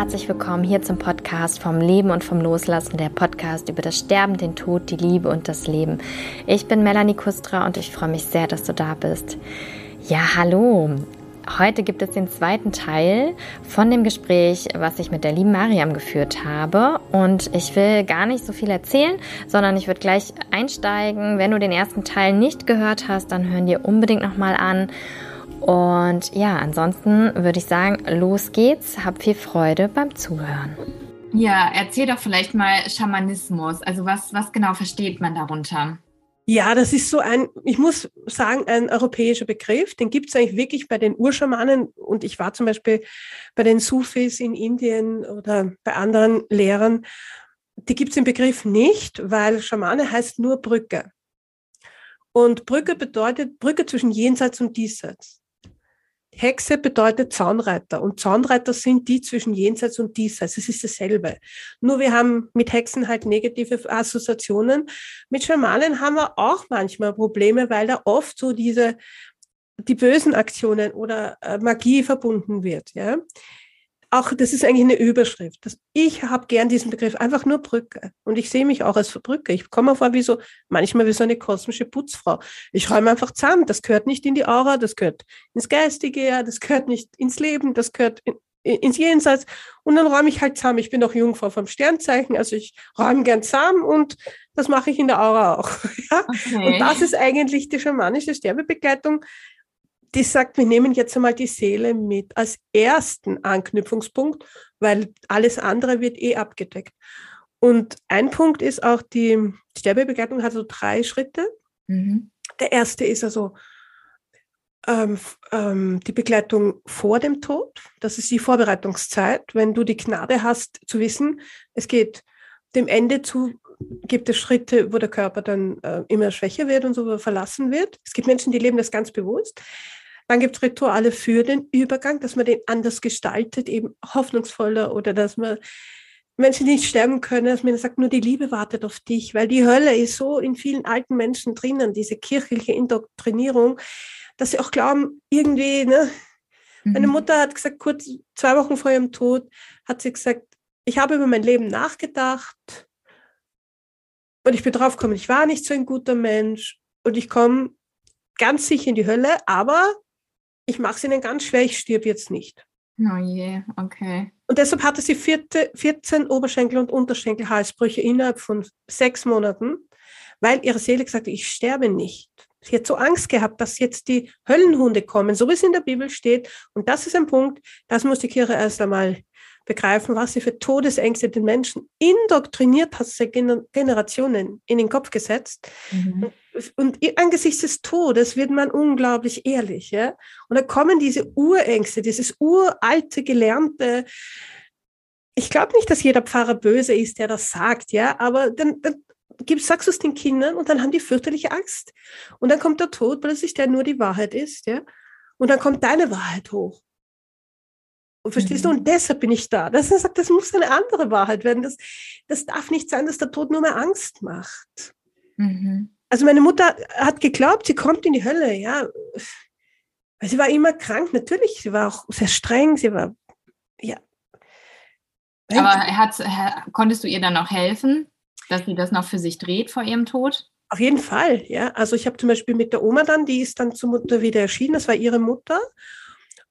herzlich willkommen hier zum Podcast vom Leben und vom Loslassen, der Podcast über das Sterben, den Tod, die Liebe und das Leben. Ich bin Melanie Kustra und ich freue mich sehr, dass du da bist. Ja, hallo. Heute gibt es den zweiten Teil von dem Gespräch, was ich mit der lieben Mariam geführt habe. Und ich will gar nicht so viel erzählen, sondern ich würde gleich einsteigen. Wenn du den ersten Teil nicht gehört hast, dann hören dir unbedingt nochmal an. Und ja, ansonsten würde ich sagen, los geht's. Hab viel Freude beim Zuhören. Ja, erzähl doch vielleicht mal Schamanismus. Also was, was genau versteht man darunter? Ja, das ist so ein, ich muss sagen, ein europäischer Begriff. Den gibt es eigentlich wirklich bei den Urschamanen. Und ich war zum Beispiel bei den Sufis in Indien oder bei anderen Lehrern. Die gibt es im Begriff nicht, weil Schamane heißt nur Brücke. Und Brücke bedeutet Brücke zwischen Jenseits und Diesseits. Hexe bedeutet Zaunreiter und Zaunreiter sind die zwischen Jenseits und Diesseits. Es ist dasselbe. Nur wir haben mit Hexen halt negative Assoziationen. Mit Schamanen haben wir auch manchmal Probleme, weil da oft so diese die bösen Aktionen oder äh, Magie verbunden wird. Ja? Auch, das ist eigentlich eine Überschrift. Das, ich habe gern diesen Begriff, einfach nur Brücke. Und ich sehe mich auch als Brücke. Ich komme vor wie so, manchmal wie so eine kosmische Putzfrau. Ich räume einfach zusammen. Das gehört nicht in die Aura, das gehört ins Geistige, das gehört nicht ins Leben, das gehört in, ins Jenseits. Und dann räume ich halt zusammen. Ich bin auch Jungfrau vom Sternzeichen, also ich räume gern zusammen und das mache ich in der Aura auch. ja? okay. Und das ist eigentlich die schamanische Sterbebegleitung die sagt, wir nehmen jetzt einmal die Seele mit als ersten Anknüpfungspunkt, weil alles andere wird eh abgedeckt. Und ein Punkt ist auch, die Sterbebegleitung hat so drei Schritte. Mhm. Der erste ist also ähm, ähm, die Begleitung vor dem Tod. Das ist die Vorbereitungszeit. Wenn du die Gnade hast zu wissen, es geht dem Ende zu, gibt es Schritte, wo der Körper dann äh, immer schwächer wird und so verlassen wird. Es gibt Menschen, die leben das ganz bewusst. Dann gibt es Rituale für den Übergang, dass man den anders gestaltet, eben hoffnungsvoller oder dass man Menschen nicht sterben können, dass man sagt, nur die Liebe wartet auf dich, weil die Hölle ist so in vielen alten Menschen drinnen, diese kirchliche Indoktrinierung, dass sie auch glauben, irgendwie, ne? Mhm. Meine Mutter hat gesagt, kurz zwei Wochen vor ihrem Tod, hat sie gesagt, ich habe über mein Leben nachgedacht und ich bin draufgekommen, ich war nicht so ein guter Mensch und ich komme ganz sicher in die Hölle, aber ich mache es ihnen ganz schwer, ich stirb jetzt nicht. Oh je, okay. Und deshalb hatte sie vierte, 14 Oberschenkel- und Unterschenkelhalsbrüche innerhalb von sechs Monaten, weil ihre Seele gesagt hat, ich sterbe nicht. Sie hat so Angst gehabt, dass jetzt die Höllenhunde kommen, so wie es in der Bibel steht. Und das ist ein Punkt, das muss die Kirche erst einmal begreifen, was sie für Todesängste den Menschen indoktriniert hat, seit Generationen in den Kopf gesetzt. Mhm. Und angesichts des Todes wird man unglaublich ehrlich. Ja? Und da kommen diese Urängste, dieses uralte, gelernte, ich glaube nicht, dass jeder Pfarrer böse ist, der das sagt, ja, aber dann, dann gibst, sagst du es den Kindern und dann haben die fürchterliche Angst. Und dann kommt der Tod plötzlich, der nur die Wahrheit ist, ja. Und dann kommt deine Wahrheit hoch. Und verstehst mhm. du? Und deshalb bin ich da. Das, sagt, das muss eine andere Wahrheit werden. Das, das darf nicht sein, dass der Tod nur mehr Angst macht. Mhm. Also meine Mutter hat geglaubt, sie kommt in die Hölle, ja. Sie war immer krank, natürlich. Sie war auch sehr streng, sie war, ja. Aber hat, konntest du ihr dann auch helfen, dass sie das noch für sich dreht vor ihrem Tod? Auf jeden Fall, ja. Also ich habe zum Beispiel mit der Oma dann, die ist dann zur Mutter wieder erschienen, das war ihre Mutter.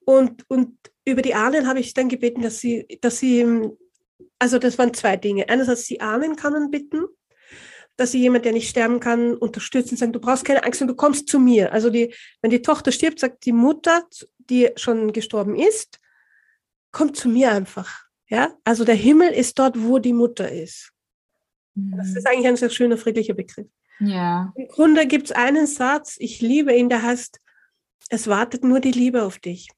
Und, und über die Ahnen habe ich dann gebeten, dass sie, dass sie, also das waren zwei Dinge. Einerseits die Ahnen kann man bitten, dass sie jemand, der nicht sterben kann, unterstützen, sagen, du brauchst keine Angst und du kommst zu mir. Also die, wenn die Tochter stirbt, sagt die Mutter, die schon gestorben ist, kommt zu mir einfach. Ja, also der Himmel ist dort, wo die Mutter ist. Mhm. Das ist eigentlich ein sehr schöner, friedlicher Begriff. Ja. Im Grunde gibt es einen Satz, ich liebe ihn, der heißt, es wartet nur die Liebe auf dich.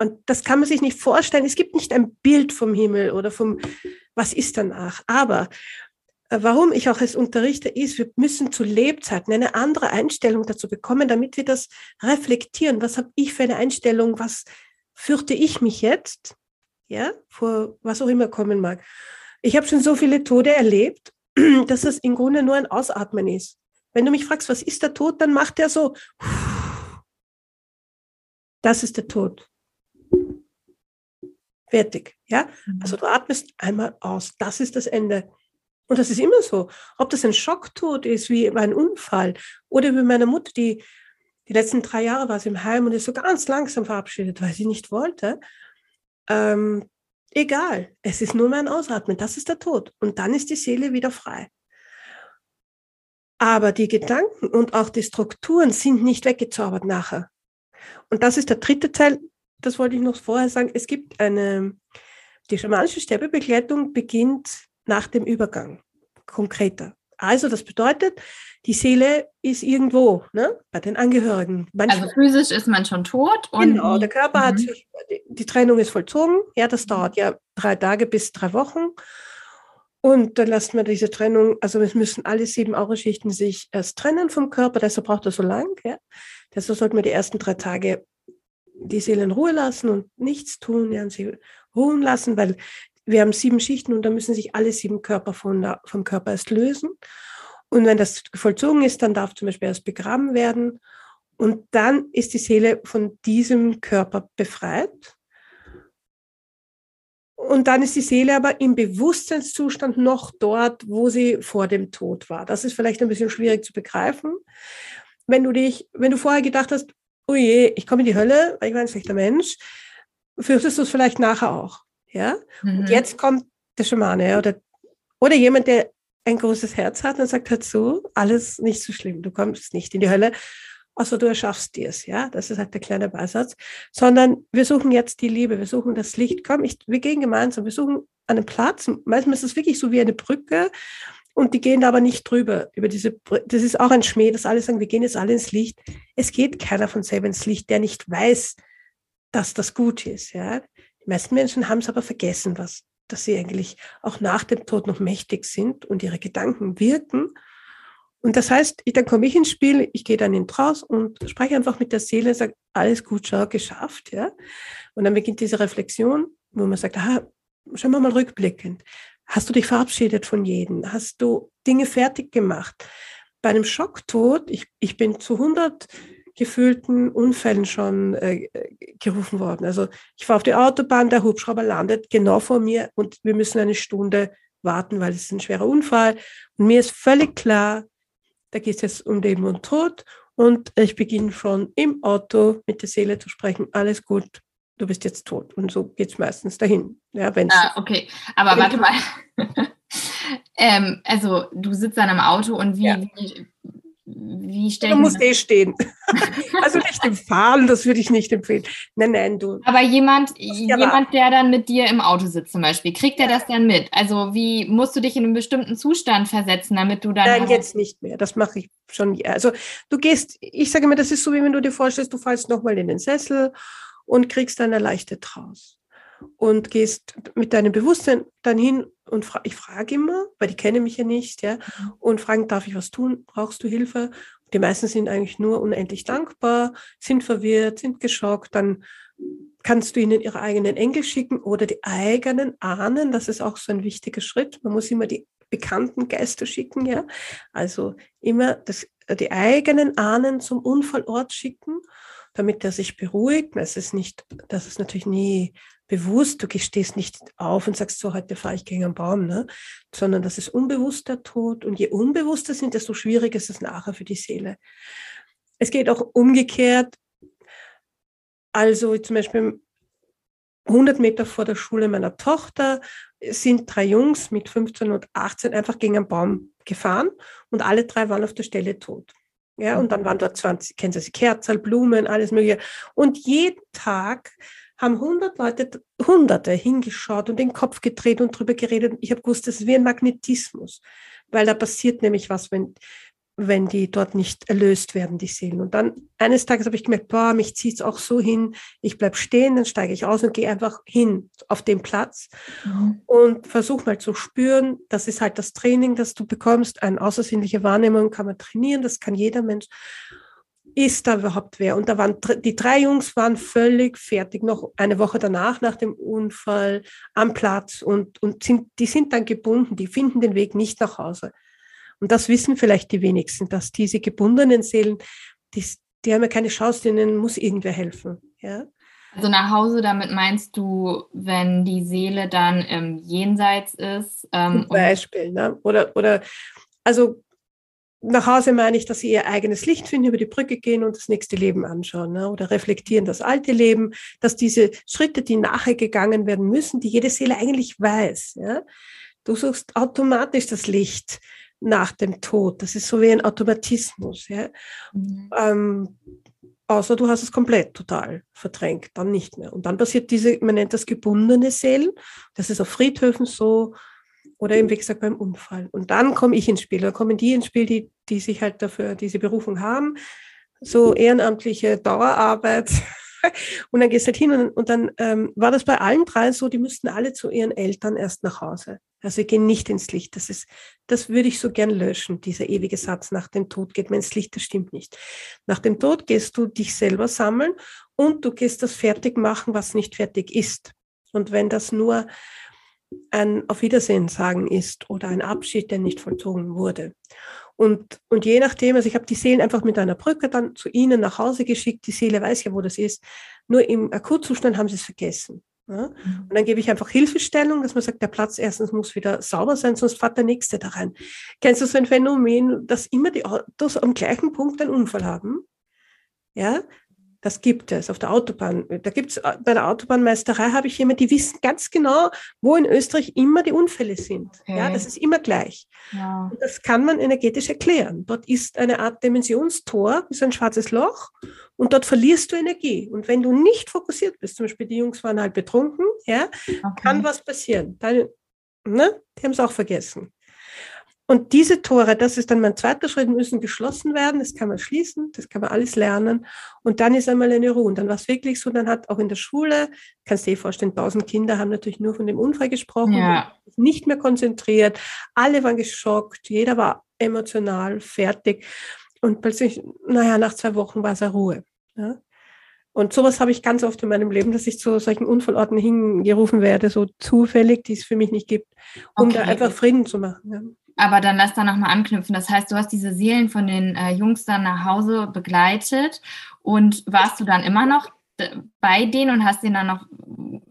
Und das kann man sich nicht vorstellen. Es gibt nicht ein Bild vom Himmel oder vom, was ist danach. Aber äh, warum ich auch als Unterrichter ist, wir müssen zu Lebzeiten eine andere Einstellung dazu bekommen, damit wir das reflektieren. Was habe ich für eine Einstellung? Was fürchte ich mich jetzt? Ja, vor was auch immer kommen mag. Ich habe schon so viele Tode erlebt, dass es im Grunde nur ein Ausatmen ist. Wenn du mich fragst, was ist der Tod, dann macht er so. Das ist der Tod. Fertig. Ja, mhm. also du atmest einmal aus. Das ist das Ende. Und das ist immer so. Ob das ein Schocktod ist, wie ein Unfall, oder wie meine Mutter, die die letzten drei Jahre war sie im Heim und ist so ganz langsam verabschiedet, weil sie nicht wollte. Ähm, egal, es ist nur mein Ausatmen, das ist der Tod. Und dann ist die Seele wieder frei. Aber die Gedanken und auch die Strukturen sind nicht weggezaubert nachher. Und das ist der dritte Teil, das wollte ich noch vorher sagen. Es gibt eine, die schamanische Sterbebegleitung beginnt nach dem Übergang, konkreter. Also das bedeutet, die Seele ist irgendwo, ne, bei den Angehörigen. Manchmal, also physisch ist man schon tot. genau, der Körper hat mhm. sich, die Trennung ist vollzogen. Ja, das dauert ja drei Tage bis drei Wochen. Und dann lassen wir diese Trennung, also es müssen alle sieben Auraschichten sich erst trennen vom Körper, deshalb braucht er so lang. Ja. Deshalb sollten wir die ersten drei Tage die Seele in Ruhe lassen und nichts tun, ja, und sie ruhen lassen, weil wir haben sieben Schichten und da müssen sich alle sieben Körper von der, vom Körper erst lösen. Und wenn das vollzogen ist, dann darf zum Beispiel erst begraben werden. Und dann ist die Seele von diesem Körper befreit. Und dann ist die Seele aber im Bewusstseinszustand noch dort, wo sie vor dem Tod war. Das ist vielleicht ein bisschen schwierig zu begreifen. Wenn du dich, wenn du vorher gedacht hast, oh je, ich komme in die Hölle, weil ich war ein schlechter Mensch, fürchtest du es vielleicht nachher auch. Ja? Mhm. Und jetzt kommt der Schamane oder, oder jemand, der ein großes Herz hat und sagt, hör zu, alles nicht so schlimm, du kommst nicht in die Hölle, außer du erschaffst dir es, ja, das ist halt der kleine Beisatz, sondern wir suchen jetzt die Liebe, wir suchen das Licht, komm, ich, wir gehen gemeinsam, wir suchen einen Platz, manchmal ist es wirklich so wie eine Brücke und die gehen da aber nicht drüber, über diese, das ist auch ein Schmäh, dass alle sagen, wir gehen jetzt alle ins Licht, es geht keiner von selber ins Licht, der nicht weiß, dass das gut ist, ja, die meisten Menschen haben es aber vergessen, was, dass sie eigentlich auch nach dem Tod noch mächtig sind und ihre Gedanken wirken. Und das heißt, dann komme ich ins Spiel, ich gehe dann in Traus und spreche einfach mit der Seele, sage, alles gut, schau, geschafft, ja. Und dann beginnt diese Reflexion, wo man sagt, ah, schauen wir mal rückblickend. Hast du dich verabschiedet von jedem? Hast du Dinge fertig gemacht? Bei einem Schocktod, ich, ich bin zu 100 gefühlten Unfällen schon äh, gerufen worden. Also ich fahre auf die Autobahn, der Hubschrauber landet genau vor mir und wir müssen eine Stunde warten, weil es ist ein schwerer Unfall. Und mir ist völlig klar, da geht es jetzt um Leben und Tod. Und ich beginne schon im Auto mit der Seele zu sprechen, alles gut, du bist jetzt tot. Und so geht es meistens dahin. Ja, wenn's ah, okay, aber warte mal. ähm, also du sitzt dann im Auto und wie, ja. wie wie stellen Du musst eh stehen. also nicht im Fahren, das würde ich nicht empfehlen. Nein, nein, du. Aber jemand, jemand, der dann mit dir im Auto sitzt zum Beispiel, kriegt er das dann mit? Also wie musst du dich in einen bestimmten Zustand versetzen, damit du dann. Nein, jetzt nicht mehr. Das mache ich schon. Also du gehst, ich sage mir, das ist so, wie wenn du dir vorstellst, du fallst nochmal in den Sessel und kriegst dann erleichtert raus und gehst mit deinem Bewusstsein dann hin und fra ich frage immer, weil die kennen mich ja nicht, ja, mhm. und fragen, darf ich was tun? Brauchst du Hilfe? Die meisten sind eigentlich nur unendlich dankbar, sind verwirrt, sind geschockt, dann kannst du ihnen ihre eigenen Engel schicken oder die eigenen Ahnen, das ist auch so ein wichtiger Schritt. Man muss immer die bekannten Geister schicken, ja. Also immer das, die eigenen Ahnen zum Unfallort schicken, damit er sich beruhigt. Das ist nicht, das ist natürlich nie bewusst, du stehst nicht auf und sagst so, heute fahre ich gegen einen Baum, ne? sondern das ist unbewusster Tod. Und je unbewusster sind, desto schwieriger ist es nachher für die Seele. Es geht auch umgekehrt. Also zum Beispiel 100 Meter vor der Schule meiner Tochter sind drei Jungs mit 15 und 18 einfach gegen einen Baum gefahren und alle drei waren auf der Stelle tot. Ja, und dann waren dort 20, kennen Sie Kerzen, Blumen, alles Mögliche. Und jeden Tag haben hundert Leute, hunderte hingeschaut und den Kopf gedreht und drüber geredet. Ich habe gewusst, das ist wie ein Magnetismus, weil da passiert nämlich was, wenn, wenn die dort nicht erlöst werden, die Seelen. Und dann eines Tages habe ich gemerkt, boah, mich zieht es auch so hin, ich bleib stehen, dann steige ich aus und gehe einfach hin auf den Platz mhm. und versuche mal zu spüren, das ist halt das Training, das du bekommst, eine außersinnliche Wahrnehmung kann man trainieren, das kann jeder Mensch ist da überhaupt wer? Und da waren die drei Jungs waren völlig fertig, noch eine Woche danach, nach dem Unfall, am Platz und, und sind, die sind dann gebunden, die finden den Weg nicht nach Hause. Und das wissen vielleicht die wenigsten, dass diese gebundenen Seelen, die, die haben ja keine Chance, denen muss irgendwer helfen. Ja? Also nach Hause, damit meinst du, wenn die Seele dann im Jenseits ist? Ähm, Zum Beispiel, ne? Oder, oder also nach Hause meine ich, dass sie ihr eigenes Licht finden, über die Brücke gehen und das nächste Leben anschauen ne? oder reflektieren das alte Leben, dass diese Schritte, die nachher gegangen werden müssen, die jede Seele eigentlich weiß. Ja? Du suchst automatisch das Licht nach dem Tod. Das ist so wie ein Automatismus. Ja? Mhm. Ähm, außer du hast es komplett total verdrängt, dann nicht mehr. Und dann passiert diese, man nennt das gebundene Seelen. Das ist auf Friedhöfen so, oder eben, wie gesagt, beim Unfall. Und dann komme ich ins Spiel. Da kommen die ins Spiel, die, die sich halt dafür diese Berufung haben. So ehrenamtliche Dauerarbeit. Und dann gehst du halt hin und, und dann ähm, war das bei allen drei so, die mussten alle zu ihren Eltern erst nach Hause. Also sie gehen nicht ins Licht. Das ist, das würde ich so gern löschen, dieser ewige Satz, nach dem Tod geht man ins Licht, das stimmt nicht. Nach dem Tod gehst du dich selber sammeln und du gehst das fertig machen, was nicht fertig ist. Und wenn das nur ein Auf Wiedersehen sagen ist oder ein Abschied, der nicht vollzogen wurde. Und, und je nachdem, also ich habe die Seelen einfach mit einer Brücke dann zu ihnen nach Hause geschickt. Die Seele weiß ja, wo das ist. Nur im Akutzustand haben sie es vergessen. Ja? Mhm. Und dann gebe ich einfach Hilfestellung, dass man sagt, der Platz erstens muss wieder sauber sein, sonst fährt der nächste da rein. Kennst du so ein Phänomen, dass immer die Autos am gleichen Punkt einen Unfall haben? Ja, das gibt es auf der Autobahn. Da gibt es äh, bei der Autobahnmeisterei habe ich jemanden, die wissen ganz genau, wo in Österreich immer die Unfälle sind. Okay. Ja, das ist immer gleich. Ja. Das kann man energetisch erklären. Dort ist eine Art Dimensionstor, wie so ein schwarzes Loch, und dort verlierst du Energie. Und wenn du nicht fokussiert bist, zum Beispiel die Jungs waren halt betrunken, ja, okay. kann was passieren. Dann, ne, die haben es auch vergessen. Und diese Tore, das ist dann mein zweiter Schritt, müssen geschlossen werden. Das kann man schließen, das kann man alles lernen. Und dann ist einmal eine Ruhe. Und dann war es wirklich so, dann hat auch in der Schule, kannst du dir vorstellen, tausend Kinder haben natürlich nur von dem Unfall gesprochen, ja. nicht mehr konzentriert. Alle waren geschockt, jeder war emotional fertig. Und plötzlich, naja, nach zwei Wochen war es eine Ruhe. Ja? Und sowas habe ich ganz oft in meinem Leben, dass ich zu solchen Unfallorten hingerufen werde, so zufällig, die es für mich nicht gibt, um okay. da einfach Frieden zu machen. Aber dann lass da nochmal anknüpfen. Das heißt, du hast diese Seelen von den äh, Jungs dann nach Hause begleitet und warst du dann immer noch bei denen und hast denen dann noch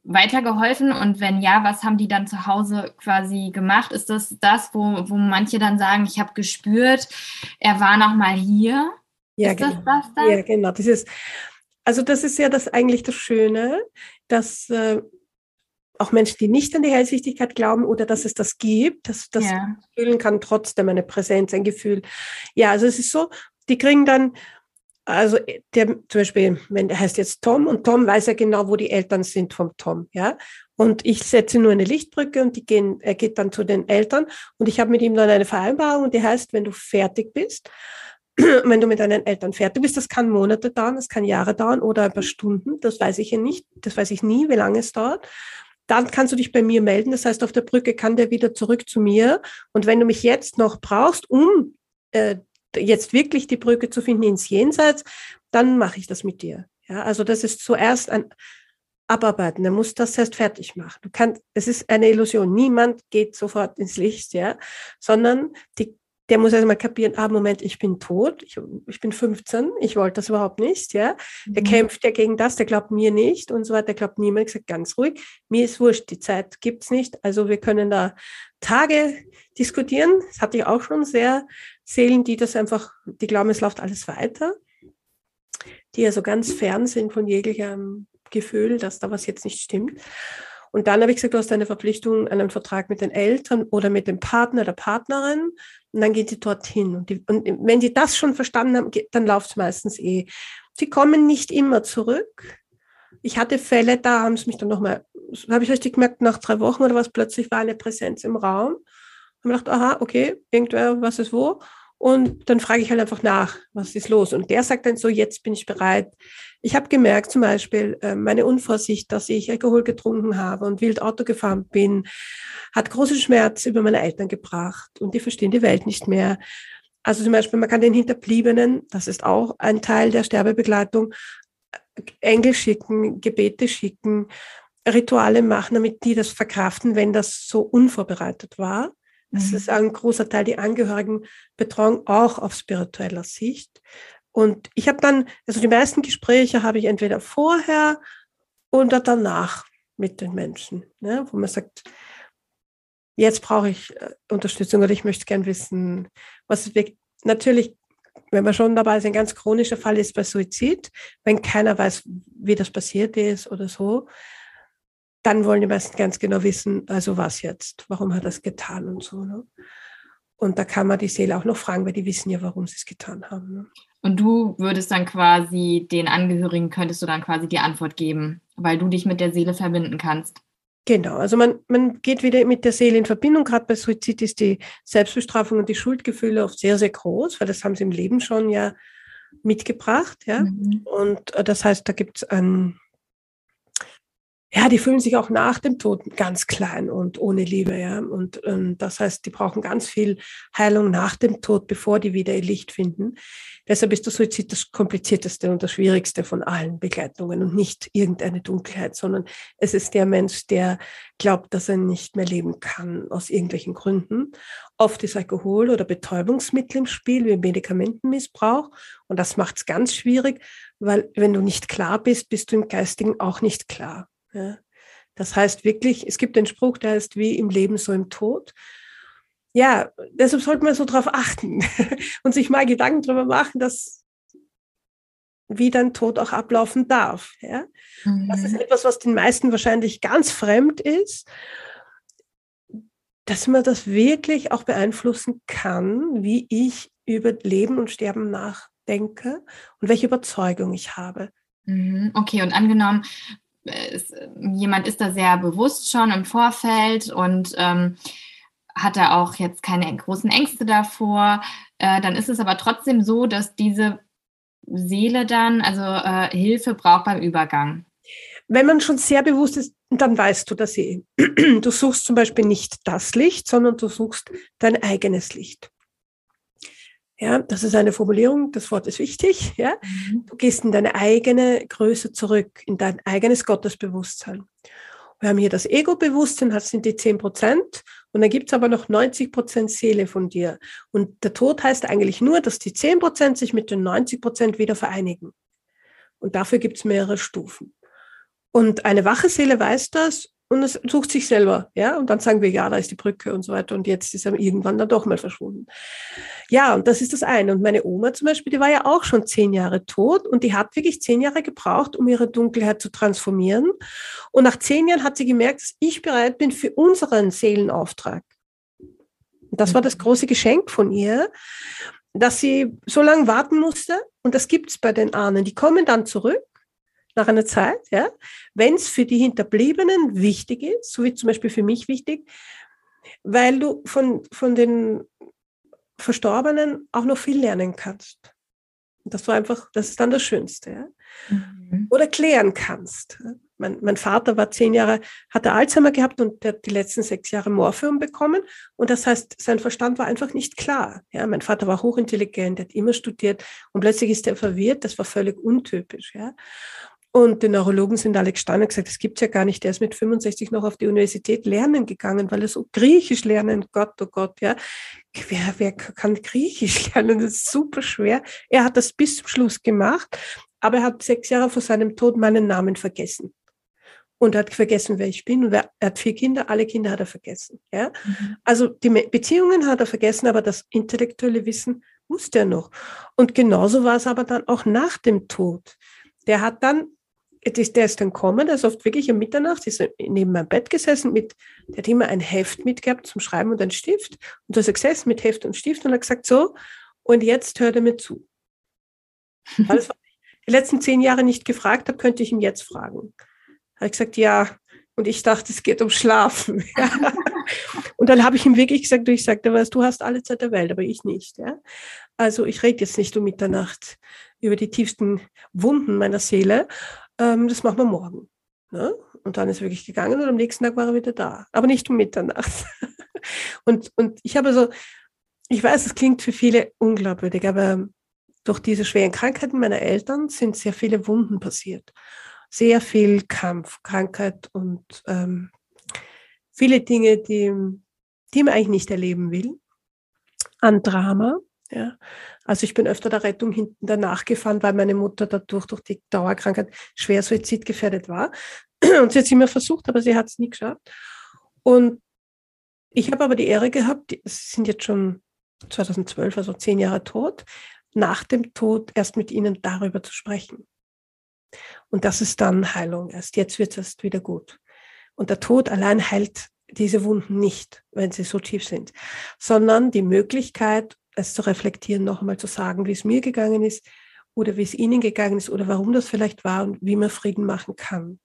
weitergeholfen? Und wenn ja, was haben die dann zu Hause quasi gemacht? Ist das das, wo, wo manche dann sagen, ich habe gespürt, er war noch mal hier? Ja, ist genau. das das dann? Ja, genau. Dieses, also das ist ja das eigentlich das Schöne, dass äh, auch Menschen, die nicht an die Hellsichtigkeit glauben oder dass es das gibt, dass das ja. fühlen kann trotzdem eine Präsenz, ein Gefühl. Ja, also es ist so, die kriegen dann, also der zum Beispiel, wenn der heißt jetzt Tom und Tom weiß ja genau, wo die Eltern sind vom Tom, ja. Und ich setze nur eine Lichtbrücke und die gehen, er geht dann zu den Eltern und ich habe mit ihm dann eine Vereinbarung und die heißt, wenn du fertig bist, wenn du mit deinen Eltern fertig bist, das kann Monate dauern, das kann Jahre dauern oder ein paar Stunden, das weiß ich ja nicht, das weiß ich nie, wie lange es dauert dann kannst du dich bei mir melden. Das heißt, auf der Brücke kann der wieder zurück zu mir. Und wenn du mich jetzt noch brauchst, um äh, jetzt wirklich die Brücke zu finden ins Jenseits, dann mache ich das mit dir. Ja, also das ist zuerst ein Abarbeiten. Der muss das erst fertig machen. Du kannst, es ist eine Illusion. Niemand geht sofort ins Licht, ja, sondern die der muss erstmal kapieren, ah, Moment, ich bin tot, ich, ich bin 15, ich wollte das überhaupt nicht, ja. Der mhm. kämpft ja gegen das, der glaubt mir nicht und so weiter, der glaubt niemand. Ich sage ganz ruhig, mir ist wurscht, die Zeit gibt's nicht, also wir können da Tage diskutieren. Das hatte ich auch schon sehr Seelen, die das einfach, die glauben, es läuft alles weiter, die ja so ganz fern sind von jeglichem Gefühl, dass da was jetzt nicht stimmt. Und dann habe ich gesagt, du hast eine Verpflichtung, einen Vertrag mit den Eltern oder mit dem Partner oder Partnerin. Und dann geht die dorthin. Und, die, und wenn die das schon verstanden haben, dann läuft es meistens eh. Sie kommen nicht immer zurück. Ich hatte Fälle, da haben sie mich dann nochmal, habe ich richtig gemerkt, nach drei Wochen oder was, plötzlich war eine Präsenz im Raum. Und ich gedacht, aha, okay, irgendwer, was ist wo? Und dann frage ich halt einfach nach, was ist los? Und der sagt dann so, jetzt bin ich bereit. Ich habe gemerkt zum Beispiel, äh, meine Unvorsicht, dass ich Alkohol getrunken habe und wild Auto gefahren bin, hat großen Schmerz über meine Eltern gebracht und die verstehen die Welt nicht mehr. Also zum Beispiel, man kann den Hinterbliebenen, das ist auch ein Teil der Sterbebegleitung, Engel schicken, Gebete schicken, Rituale machen, damit die das verkraften, wenn das so unvorbereitet war. Das mhm. ist ein großer Teil, die Angehörigen Betreuung auch auf spiritueller Sicht. Und ich habe dann, also die meisten Gespräche habe ich entweder vorher und danach mit den Menschen, ne? wo man sagt, jetzt brauche ich äh, Unterstützung oder ich möchte gern wissen, was wir natürlich, wenn wir schon dabei sind, ein ganz chronischer Fall ist bei Suizid, wenn keiner weiß, wie das passiert ist oder so, dann wollen die meisten ganz genau wissen, also was jetzt, warum hat er es getan und so. Ne? Und da kann man die Seele auch noch fragen, weil die wissen ja, warum sie es getan haben. Ne? Und du würdest dann quasi den Angehörigen, könntest du dann quasi die Antwort geben, weil du dich mit der Seele verbinden kannst. Genau, also man, man geht wieder mit der Seele in Verbindung. Gerade bei Suizid ist die Selbstbestrafung und die Schuldgefühle oft sehr, sehr groß, weil das haben sie im Leben schon ja mitgebracht. Ja? Mhm. Und äh, das heißt, da gibt es ein ja, die fühlen sich auch nach dem Tod ganz klein und ohne Liebe, ja. Und ähm, das heißt, die brauchen ganz viel Heilung nach dem Tod, bevor die wieder ihr Licht finden. Deshalb ist der Suizid das komplizierteste und das schwierigste von allen Begleitungen und nicht irgendeine Dunkelheit, sondern es ist der Mensch, der glaubt, dass er nicht mehr leben kann aus irgendwelchen Gründen. Oft ist Alkohol oder Betäubungsmittel im Spiel, wie Medikamentenmissbrauch. Und das macht es ganz schwierig, weil wenn du nicht klar bist, bist du im Geistigen auch nicht klar. Ja. Das heißt wirklich, es gibt den Spruch, der heißt wie im Leben so im Tod. Ja, deshalb sollte man so darauf achten und sich mal Gedanken darüber machen, dass wie dein Tod auch ablaufen darf. Ja? Mhm. Das ist mhm. etwas, was den meisten wahrscheinlich ganz fremd ist, dass man das wirklich auch beeinflussen kann, wie ich über Leben und Sterben nachdenke und welche Überzeugung ich habe. Mhm. Okay, und angenommen, ist, jemand ist da sehr bewusst schon im Vorfeld und ähm, hat da auch jetzt keine großen Ängste davor. Äh, dann ist es aber trotzdem so, dass diese Seele dann also äh, Hilfe braucht beim Übergang. Wenn man schon sehr bewusst ist, dann weißt du das eh. Du suchst zum Beispiel nicht das Licht, sondern du suchst dein eigenes Licht. Ja, das ist eine Formulierung, das Wort ist wichtig. Ja? Mhm. Du gehst in deine eigene Größe zurück, in dein eigenes Gottesbewusstsein. Wir haben hier das Ego-Bewusstsein, das sind die 10 Prozent. Und dann gibt's aber noch 90 Prozent Seele von dir. Und der Tod heißt eigentlich nur, dass die 10 Prozent sich mit den 90 Prozent wieder vereinigen. Und dafür gibt's mehrere Stufen. Und eine wache Seele weiß das und es sucht sich selber, ja, und dann sagen wir, ja, da ist die Brücke und so weiter und jetzt ist er irgendwann dann doch mal verschwunden. Ja, und das ist das eine. Und meine Oma zum Beispiel, die war ja auch schon zehn Jahre tot und die hat wirklich zehn Jahre gebraucht, um ihre Dunkelheit zu transformieren. Und nach zehn Jahren hat sie gemerkt, dass ich bereit bin für unseren Seelenauftrag. Und das war das große Geschenk von ihr, dass sie so lange warten musste. Und das gibt's bei den Ahnen. Die kommen dann zurück nach einer Zeit, ja, wenn es für die Hinterbliebenen wichtig ist, so wie zum Beispiel für mich wichtig, weil du von, von den Verstorbenen auch noch viel lernen kannst. Und das war einfach, das ist dann das Schönste. Ja? Mhm. Oder klären kannst. Mein, mein, Vater war zehn Jahre, hatte Alzheimer gehabt und der hat die letzten sechs Jahre Morphium bekommen. Und das heißt, sein Verstand war einfach nicht klar. Ja, mein Vater war hochintelligent, er hat immer studiert und plötzlich ist er verwirrt. Das war völlig untypisch. Ja. Und die Neurologen sind alle gestanden und gesagt, das gibt's ja gar nicht. Der ist mit 65 noch auf die Universität lernen gegangen, weil er so Griechisch lernen, Gott, oh Gott, ja. Wer, wer kann Griechisch lernen? Das ist super schwer. Er hat das bis zum Schluss gemacht, aber er hat sechs Jahre vor seinem Tod meinen Namen vergessen. Und hat vergessen, wer ich bin. Und er hat vier Kinder, alle Kinder hat er vergessen. Ja? Mhm. Also die Beziehungen hat er vergessen, aber das intellektuelle Wissen wusste er noch. Und genauso war es aber dann auch nach dem Tod. Der hat dann der ist dann gekommen, der ist oft wirklich um Mitternacht, ist neben meinem Bett gesessen mit, der hat immer ein Heft mitgehabt zum Schreiben und einen Stift. Und da ist er gesessen mit Heft und Stift und hat gesagt, so, und jetzt hört er mir zu. Alles, was ich die letzten zehn Jahre nicht gefragt habe, könnte ich ihm jetzt fragen. Hat er gesagt, ja. Und ich dachte, es geht um Schlafen. und dann habe ich ihm wirklich gesagt, du, ich sagte, weißt, du hast alle Zeit der Welt, aber ich nicht. Ja? Also ich rede jetzt nicht um Mitternacht über die tiefsten Wunden meiner Seele, ähm, das machen wir morgen. Ne? Und dann ist er wirklich gegangen und am nächsten Tag war er wieder da. Aber nicht um Mitternacht. und, und ich habe so, ich weiß, es klingt für viele unglaubwürdig, aber durch diese schweren Krankheiten meiner Eltern sind sehr viele Wunden passiert. Sehr viel Kampf, Krankheit und ähm, viele Dinge, die, die man eigentlich nicht erleben will. An Drama. Ja, also ich bin öfter der Rettung hinten danach gefahren, weil meine Mutter dadurch durch die Dauerkrankheit schwer suizidgefährdet war. Und sie hat es immer versucht, aber sie hat es nie geschafft. Und ich habe aber die Ehre gehabt, die sind jetzt schon 2012, also zehn Jahre tot, nach dem Tod erst mit ihnen darüber zu sprechen. Und das ist dann Heilung erst. Jetzt wird es erst wieder gut. Und der Tod allein heilt diese Wunden nicht, wenn sie so tief sind, sondern die Möglichkeit, es zu reflektieren, noch einmal zu sagen, wie es mir gegangen ist oder wie es ihnen gegangen ist oder warum das vielleicht war und wie man Frieden machen kann.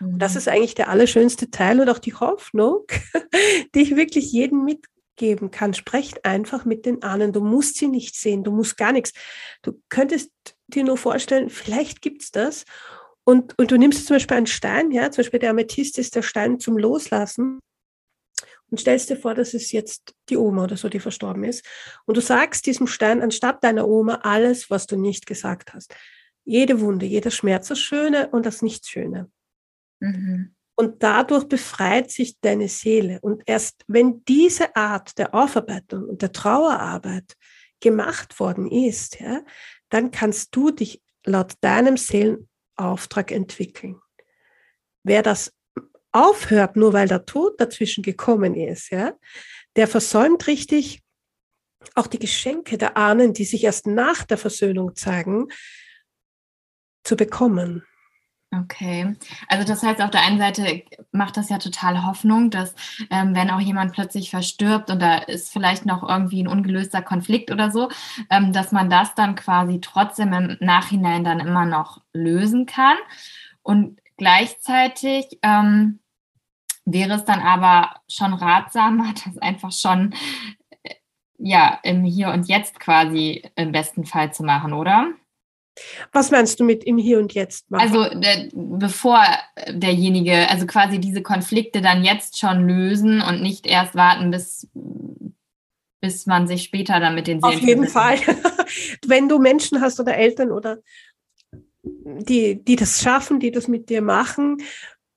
Mhm. Das ist eigentlich der allerschönste Teil und auch die Hoffnung, die ich wirklich jedem mitgeben kann. Sprecht einfach mit den Ahnen. Du musst sie nicht sehen, du musst gar nichts. Du könntest dir nur vorstellen, vielleicht gibt es das. Und, und du nimmst zum Beispiel einen Stein, ja, zum Beispiel der Amethyst ist der Stein zum Loslassen und stellst dir vor, dass es jetzt die Oma oder so, die verstorben ist. Und du sagst diesem Stein anstatt deiner Oma alles, was du nicht gesagt hast. Jede Wunde, jeder Schmerz, das Schöne und das Nicht-Schöne. Mhm. Und dadurch befreit sich deine Seele. Und erst wenn diese Art der Aufarbeitung und der Trauerarbeit gemacht worden ist, ja, dann kannst du dich laut deinem Seelenauftrag entwickeln. Wer das aufhört, nur weil der Tod dazwischen gekommen ist, ja, der versäumt richtig auch die Geschenke der Ahnen, die sich erst nach der Versöhnung zeigen, zu bekommen. Okay, also das heißt, auf der einen Seite macht das ja total Hoffnung, dass ähm, wenn auch jemand plötzlich verstirbt und da ist vielleicht noch irgendwie ein ungelöster Konflikt oder so, ähm, dass man das dann quasi trotzdem im Nachhinein dann immer noch lösen kann. Und gleichzeitig ähm, wäre es dann aber schon ratsamer, das einfach schon äh, ja im Hier und Jetzt quasi im besten Fall zu machen, oder? Was meinst du mit im Hier und Jetzt machen? Also der, bevor derjenige, also quasi diese Konflikte dann jetzt schon lösen und nicht erst warten, bis, bis man sich später dann mit den Seelen Auf jeden Fall. Wenn du Menschen hast oder Eltern oder die, die das schaffen, die das mit dir machen,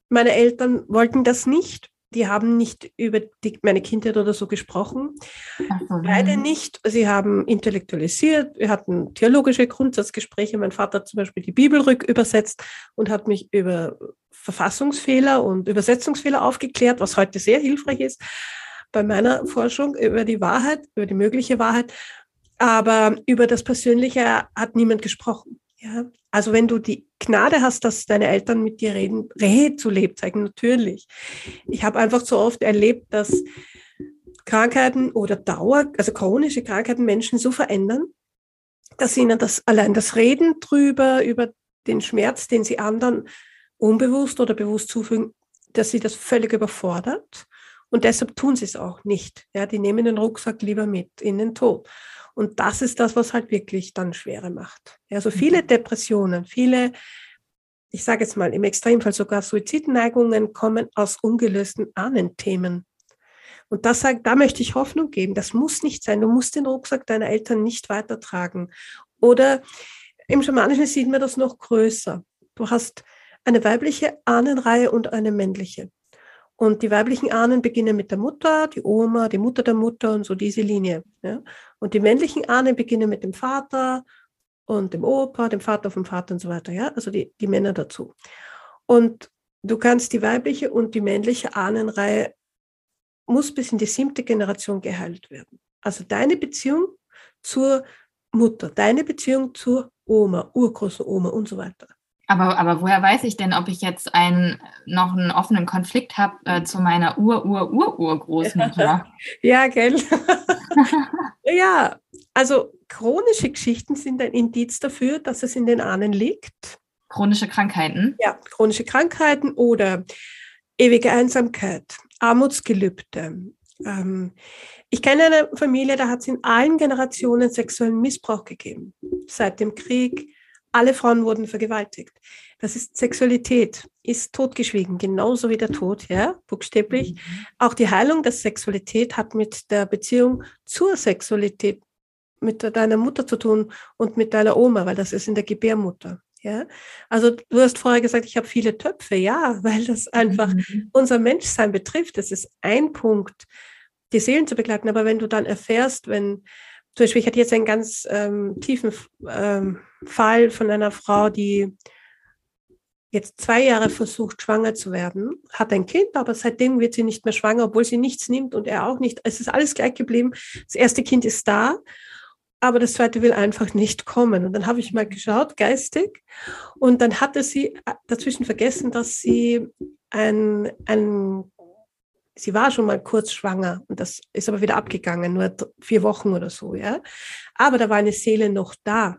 meine Eltern wollten das nicht. Die haben nicht über die, meine Kindheit oder so gesprochen. Mhm. Beide nicht. Sie haben intellektualisiert. Wir hatten theologische Grundsatzgespräche. Mein Vater hat zum Beispiel die Bibel rückübersetzt und hat mich über Verfassungsfehler und Übersetzungsfehler aufgeklärt, was heute sehr hilfreich ist bei meiner Forschung über die Wahrheit, über die mögliche Wahrheit. Aber über das Persönliche hat niemand gesprochen. Ja, also wenn du die Gnade hast, dass deine Eltern mit dir reden, rede zu Lebzeiten, natürlich. Ich habe einfach so oft erlebt, dass Krankheiten oder Dauer, also chronische Krankheiten Menschen so verändern, dass ihnen das allein das Reden drüber, über den Schmerz, den sie anderen unbewusst oder bewusst zufügen, dass sie das völlig überfordert. Und deshalb tun sie es auch nicht. Ja, die nehmen den Rucksack lieber mit in den Tod. Und das ist das, was halt wirklich dann schwere macht. Also viele mhm. Depressionen, viele, ich sage jetzt mal im Extremfall sogar Suizidneigungen kommen aus ungelösten Ahnenthemen. Und das sagt, da möchte ich Hoffnung geben. Das muss nicht sein. Du musst den Rucksack deiner Eltern nicht weitertragen. Oder im Schamanischen sieht man das noch größer. Du hast eine weibliche Ahnenreihe und eine männliche. Und die weiblichen Ahnen beginnen mit der Mutter, die Oma, die Mutter der Mutter und so diese Linie. Ja? Und die männlichen Ahnen beginnen mit dem Vater und dem Opa, dem Vater vom Vater und so weiter. Ja? Also die, die Männer dazu. Und du kannst die weibliche und die männliche Ahnenreihe muss bis in die siebte Generation geheilt werden. Also deine Beziehung zur Mutter, deine Beziehung zur Oma, Urgroßenoma und so weiter. Aber, aber woher weiß ich denn, ob ich jetzt einen, noch einen offenen Konflikt habe äh, zu meiner Ur-Ur-Ur-Ur-Großmutter? Ja, gell? ja, also chronische Geschichten sind ein Indiz dafür, dass es in den Ahnen liegt. Chronische Krankheiten? Ja, chronische Krankheiten oder ewige Einsamkeit, Armutsgelübde. Ähm, ich kenne eine Familie, da hat es in allen Generationen sexuellen Missbrauch gegeben. Seit dem Krieg, alle Frauen wurden vergewaltigt. Das ist Sexualität, ist totgeschwiegen, genauso wie der Tod, ja, buchstäblich. Mhm. Auch die Heilung der Sexualität hat mit der Beziehung zur Sexualität mit deiner Mutter zu tun und mit deiner Oma, weil das ist in der Gebärmutter. Ja, also du hast vorher gesagt, ich habe viele Töpfe, ja, weil das einfach mhm. unser Menschsein betrifft. Das ist ein Punkt, die Seelen zu begleiten. Aber wenn du dann erfährst, wenn zum Beispiel, ich hatte jetzt einen ganz ähm, tiefen ähm, Fall von einer Frau, die jetzt zwei Jahre versucht, schwanger zu werden, hat ein Kind, aber seitdem wird sie nicht mehr schwanger, obwohl sie nichts nimmt und er auch nicht. Es ist alles gleich geblieben. Das erste Kind ist da, aber das zweite will einfach nicht kommen. Und dann habe ich mal geschaut, geistig, und dann hatte sie äh, dazwischen vergessen, dass sie ein, ein sie war schon mal kurz schwanger und das ist aber wieder abgegangen, nur vier Wochen oder so, ja. Aber da war eine Seele noch da.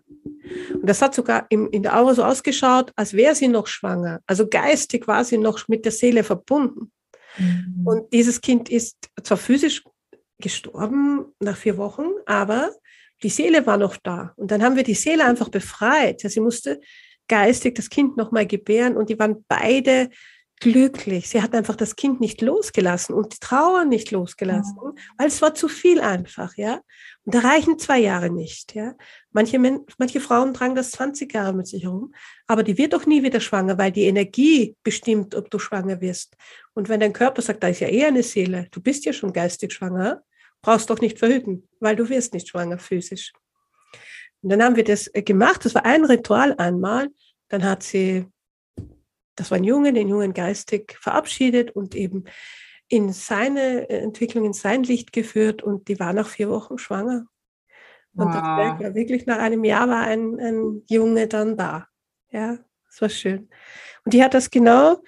Und das hat sogar im, in der Aura so ausgeschaut, als wäre sie noch schwanger. Also geistig war sie noch mit der Seele verbunden. Mhm. Und dieses Kind ist zwar physisch gestorben nach vier Wochen, aber die Seele war noch da. Und dann haben wir die Seele einfach befreit. Ja, sie musste geistig das Kind nochmal gebären und die waren beide glücklich. Sie hat einfach das Kind nicht losgelassen und die Trauer nicht losgelassen, ja. weil es war zu viel einfach, ja. Und da reichen zwei Jahre nicht, ja. Manche, manche Frauen tragen das 20 Jahre mit sich herum, aber die wird doch nie wieder schwanger, weil die Energie bestimmt, ob du schwanger wirst. Und wenn dein Körper sagt, da ist ja eher eine Seele, du bist ja schon geistig schwanger, brauchst doch nicht verhüten, weil du wirst nicht schwanger physisch. Und dann haben wir das äh, gemacht, das war ein Ritual einmal, dann hat sie das war ein Junge, den Jungen geistig verabschiedet und eben in seine Entwicklung, in sein Licht geführt und die war nach vier Wochen schwanger. Und wow. das wirklich nach einem Jahr war ein, ein Junge dann da. Ja, das war schön. Und die hat das genau,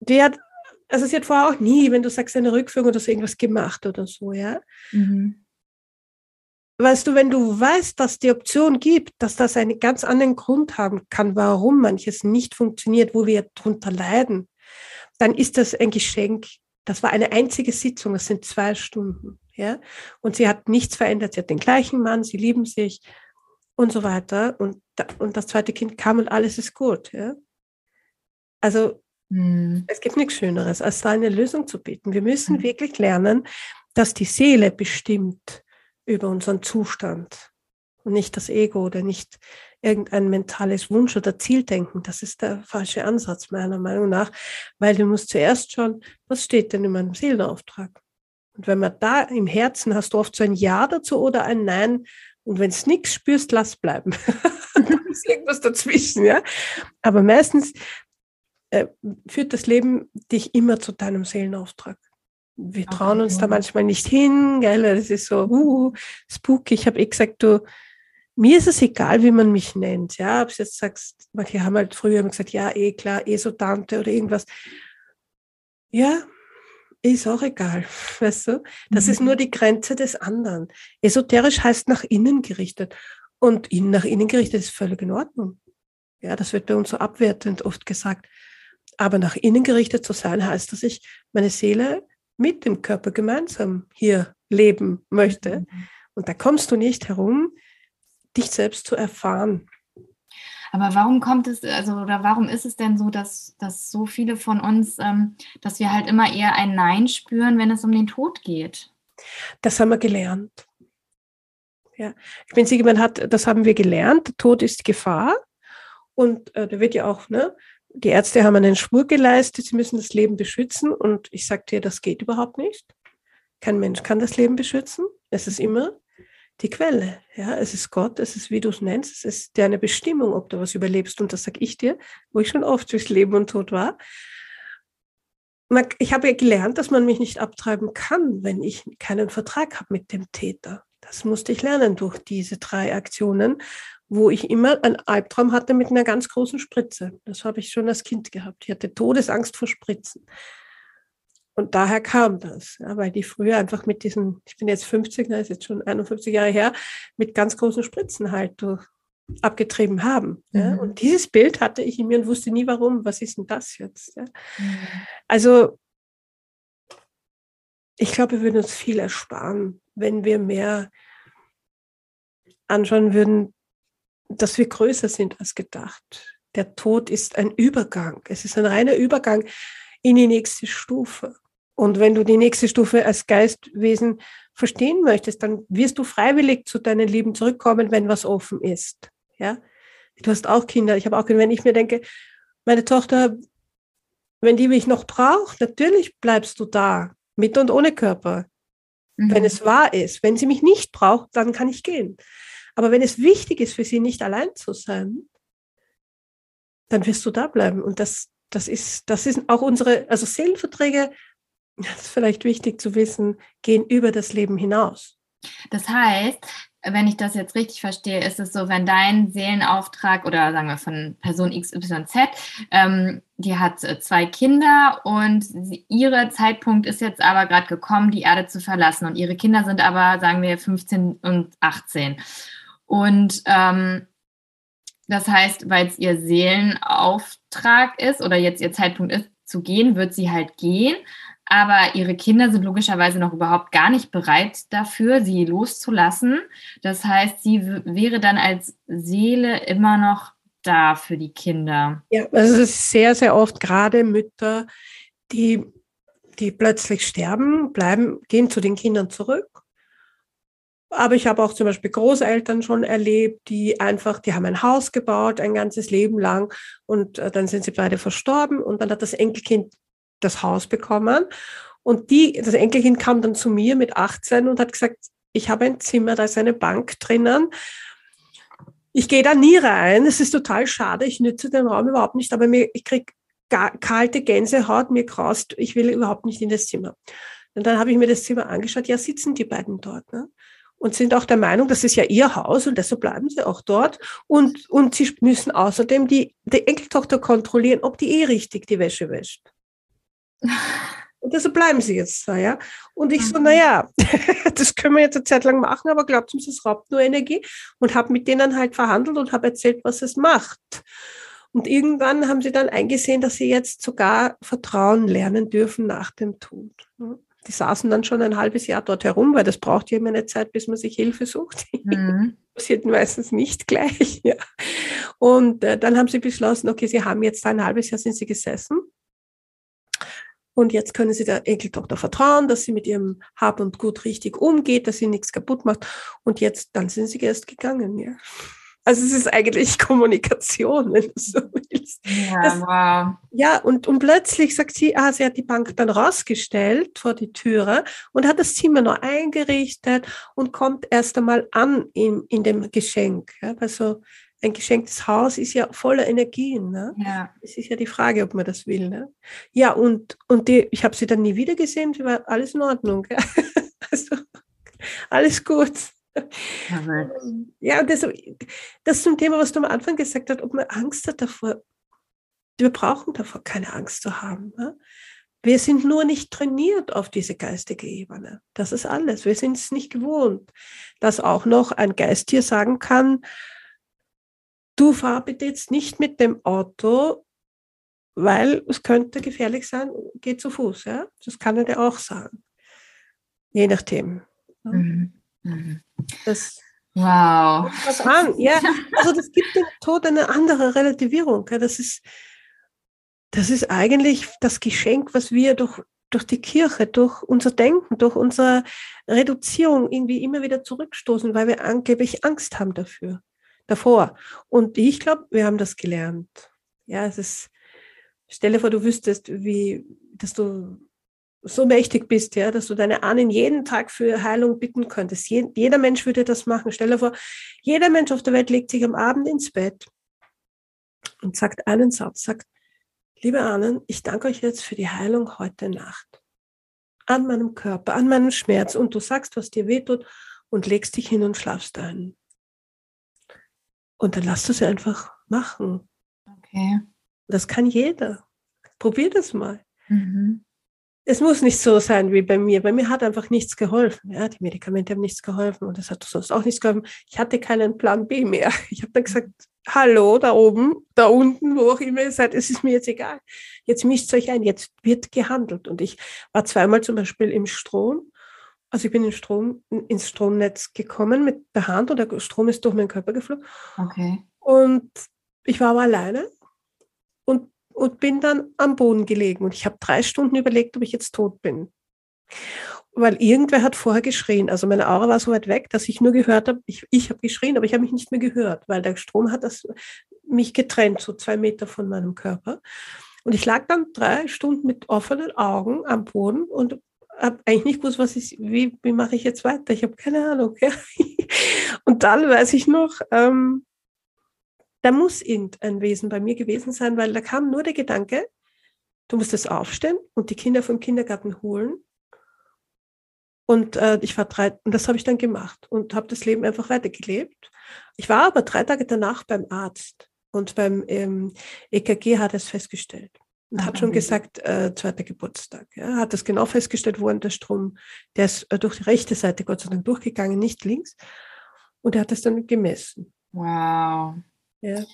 die hat, also sie hat vorher auch nie, wenn du sagst, eine Rückführung oder so irgendwas gemacht oder so, ja. Mhm weißt du, wenn du weißt, dass die Option gibt, dass das einen ganz anderen Grund haben kann, warum manches nicht funktioniert, wo wir drunter leiden, dann ist das ein Geschenk. Das war eine einzige Sitzung, das sind zwei Stunden, ja. Und sie hat nichts verändert. Sie hat den gleichen Mann, sie lieben sich und so weiter. Und, und das zweite Kind kam und alles ist gut, ja. Also, hm. es gibt nichts Schöneres, als da eine Lösung zu bieten. Wir müssen hm. wirklich lernen, dass die Seele bestimmt, über unseren Zustand und nicht das Ego oder nicht irgendein mentales Wunsch oder Zieldenken. Das ist der falsche Ansatz meiner Meinung nach, weil du musst zuerst schauen, was steht denn in meinem Seelenauftrag? Und wenn man da im Herzen hast du oft so ein Ja dazu oder ein Nein. Und wenn es nichts spürst, lass bleiben. da ist irgendwas dazwischen, ja. Aber meistens äh, führt das Leben dich immer zu deinem Seelenauftrag wir trauen uns da manchmal nicht hin, gell? Das ist so, uh, spooky. Ich habe eh gesagt, du, mir ist es egal, wie man mich nennt. Ja, ob du jetzt sagst, manche haben halt früher gesagt, ja, eh klar, eh so Tante oder irgendwas. Ja, ist auch egal, weißt du? Das mhm. ist nur die Grenze des anderen. Esoterisch heißt nach innen gerichtet. Und nach innen gerichtet ist völlig in Ordnung. Ja, das wird bei uns so abwertend oft gesagt. Aber nach innen gerichtet zu sein, heißt, dass ich meine Seele mit dem Körper gemeinsam hier leben möchte. Mhm. Und da kommst du nicht herum, dich selbst zu erfahren. Aber warum kommt es, also oder warum ist es denn so, dass, dass so viele von uns, ähm, dass wir halt immer eher ein Nein spüren, wenn es um den Tod geht? Das haben wir gelernt. Ja, ich bin sicher, man hat, das haben wir gelernt. Der Tod ist Gefahr. Und äh, da wird ja auch, ne, die Ärzte haben einen Schwur geleistet, sie müssen das Leben beschützen. Und ich sage dir, das geht überhaupt nicht. Kein Mensch kann das Leben beschützen. Es ist immer die Quelle. Ja, es ist Gott, es ist, wie du es nennst, es ist deine Bestimmung, ob du was überlebst. Und das sage ich dir, wo ich schon oft durchs Leben und Tod war. Ich habe ja gelernt, dass man mich nicht abtreiben kann, wenn ich keinen Vertrag habe mit dem Täter. Das musste ich lernen durch diese drei Aktionen wo ich immer einen Albtraum hatte mit einer ganz großen Spritze. Das habe ich schon als Kind gehabt. Ich hatte Todesangst vor Spritzen. Und daher kam das, ja, weil die früher einfach mit diesen, ich bin jetzt 50, das ist jetzt schon 51 Jahre her, mit ganz großen Spritzen halt durch, abgetrieben haben. Ja. Mhm. Und dieses Bild hatte ich in mir und wusste nie warum. Was ist denn das jetzt? Ja. Mhm. Also ich glaube, wir würden uns viel ersparen, wenn wir mehr anschauen würden, dass wir größer sind als gedacht. Der Tod ist ein Übergang. Es ist ein reiner Übergang in die nächste Stufe. Und wenn du die nächste Stufe als Geistwesen verstehen möchtest, dann wirst du freiwillig zu deinen Lieben zurückkommen, wenn was offen ist. Ja? Du hast auch Kinder. Ich habe auch Kinder. Wenn ich mir denke, meine Tochter, wenn die mich noch braucht, natürlich bleibst du da, mit und ohne Körper. mhm. wenn es wahr ist. Wenn sie mich nicht braucht, dann kann ich gehen. Aber wenn es wichtig ist für sie, nicht allein zu sein, dann wirst du da bleiben. Und das, das ist, das ist auch unsere, also Seelenverträge, das ist vielleicht wichtig zu wissen, gehen über das Leben hinaus. Das heißt, wenn ich das jetzt richtig verstehe, ist es so, wenn dein Seelenauftrag oder sagen wir von Person XYZ, ähm, die hat äh, zwei Kinder und ihre Zeitpunkt ist jetzt aber gerade gekommen, die Erde zu verlassen und ihre Kinder sind aber, sagen wir, 15 und 18. Und ähm, das heißt, weil es ihr Seelenauftrag ist oder jetzt ihr Zeitpunkt ist, zu gehen, wird sie halt gehen. Aber ihre Kinder sind logischerweise noch überhaupt gar nicht bereit dafür, sie loszulassen. Das heißt, sie wäre dann als Seele immer noch da für die Kinder. Ja, also es ist sehr, sehr oft gerade Mütter, die, die plötzlich sterben, bleiben, gehen zu den Kindern zurück. Aber ich habe auch zum Beispiel Großeltern schon erlebt, die einfach, die haben ein Haus gebaut, ein ganzes Leben lang und äh, dann sind sie beide verstorben und dann hat das Enkelkind das Haus bekommen. Und die, das Enkelkind kam dann zu mir mit 18 und hat gesagt, ich habe ein Zimmer, da ist eine Bank drinnen. Ich gehe da nie rein. Es ist total schade. Ich nütze den Raum überhaupt nicht, aber mir, ich kriege kalte Gänsehaut, mir kraust. Ich will überhaupt nicht in das Zimmer. Und dann habe ich mir das Zimmer angeschaut. Ja, sitzen die beiden dort. Ne? Und sind auch der Meinung, das ist ja ihr Haus und deshalb bleiben sie auch dort. Und, und sie müssen außerdem die, die Enkeltochter kontrollieren, ob die eh richtig die Wäsche wäscht. Und deshalb bleiben sie jetzt da, ja. Und ich so, mhm. naja, das können wir jetzt eine Zeit lang machen, aber glaubt uns, es raubt nur Energie. Und habe mit denen halt verhandelt und habe erzählt, was es macht. Und irgendwann haben sie dann eingesehen, dass sie jetzt sogar Vertrauen lernen dürfen nach dem Tod. Die saßen dann schon ein halbes Jahr dort herum, weil das braucht ja immer eine Zeit, bis man sich Hilfe sucht. Mhm. Passiert meistens nicht gleich. Ja. Und äh, dann haben sie beschlossen, okay, sie haben jetzt ein halbes Jahr sind sie gesessen und jetzt können Sie der Enkeltochter vertrauen, dass sie mit ihrem Hab und Gut richtig umgeht, dass sie nichts kaputt macht. Und jetzt, dann sind sie erst gegangen, ja. Also es ist eigentlich Kommunikation, wenn du so willst. Ja, das, wow. Ja, und, und plötzlich sagt sie, ah, sie hat die Bank dann rausgestellt vor die Türe und hat das Zimmer noch eingerichtet und kommt erst einmal an in, in dem Geschenk. Ja, also ein geschenktes Haus ist ja voller Energien. Ne? Ja. Es ist ja die Frage, ob man das will. Ne? Ja, und, und die, ich habe sie dann nie wieder gesehen, sie war alles in Ordnung. Also, alles gut. Ja, und das, das zum Thema, was du am Anfang gesagt hast, ob man Angst hat davor. Wir brauchen davor keine Angst zu haben. Ne? Wir sind nur nicht trainiert auf diese geistige Ebene. Das ist alles. Wir sind es nicht gewohnt, dass auch noch ein Geist hier sagen kann, du fahr bitte jetzt nicht mit dem Auto, weil es könnte gefährlich sein, geh zu Fuß. Ja? Das kann er dir auch sagen. Je nachdem. Mhm. Mhm. Das, wow. Was an. Ja, also das gibt dem Tod eine andere Relativierung. Das ist, das ist eigentlich das Geschenk, was wir durch, durch die Kirche, durch unser Denken, durch unsere Reduzierung irgendwie immer wieder zurückstoßen, weil wir angeblich Angst haben dafür davor. Und ich glaube, wir haben das gelernt. Ja, es ist, stelle vor, du wüsstest, wie, dass du so mächtig bist, ja, dass du deine Ahnen jeden Tag für Heilung bitten könntest. Je, jeder Mensch würde das machen. Stelle vor, jeder Mensch auf der Welt legt sich am Abend ins Bett und sagt einen Satz, sagt, liebe Ahnen, ich danke euch jetzt für die Heilung heute Nacht. An meinem Körper, an meinem Schmerz. Und du sagst, was dir wehtut und legst dich hin und schlafst ein. Und dann lasst es einfach machen. Okay. Das kann jeder. Probier das mal. Mhm. Es muss nicht so sein wie bei mir. Bei mir hat einfach nichts geholfen. Ja, die Medikamente haben nichts geholfen und es hat sonst auch nichts geholfen. Ich hatte keinen Plan B mehr. Ich habe dann gesagt, hallo, da oben, da unten, wo auch immer ihr seid, es ist mir jetzt egal. Jetzt mischt euch ein, jetzt wird gehandelt. Und ich war zweimal zum Beispiel im Strom also ich bin in Strom, ins Stromnetz gekommen mit der Hand und der Strom ist durch meinen Körper geflogen. Okay. Und ich war aber alleine und, und bin dann am Boden gelegen. Und ich habe drei Stunden überlegt, ob ich jetzt tot bin. Weil irgendwer hat vorher geschrien. Also meine Aura war so weit weg, dass ich nur gehört habe, ich, ich habe geschrien, aber ich habe mich nicht mehr gehört, weil der Strom hat das, mich getrennt, so zwei Meter von meinem Körper. Und ich lag dann drei Stunden mit offenen Augen am Boden und habe eigentlich nicht gewusst, was ist, wie, wie mache ich jetzt weiter? Ich habe keine Ahnung. Ja. Und dann weiß ich noch, ähm, da muss irgendein Wesen bei mir gewesen sein, weil da kam nur der Gedanke, du musst jetzt aufstehen und die Kinder vom Kindergarten holen. Und äh, ich war drei, und das habe ich dann gemacht und habe das Leben einfach weitergelebt. Ich war aber drei Tage danach beim Arzt und beim ähm, EKG hat es festgestellt und ah, hat schon gesagt, äh, zweiter Geburtstag. Ja, hat das genau festgestellt, wo der Strom, der ist äh, durch die rechte Seite Gott sei Dank durchgegangen, nicht links. Und er hat das dann gemessen. Wow. Ja.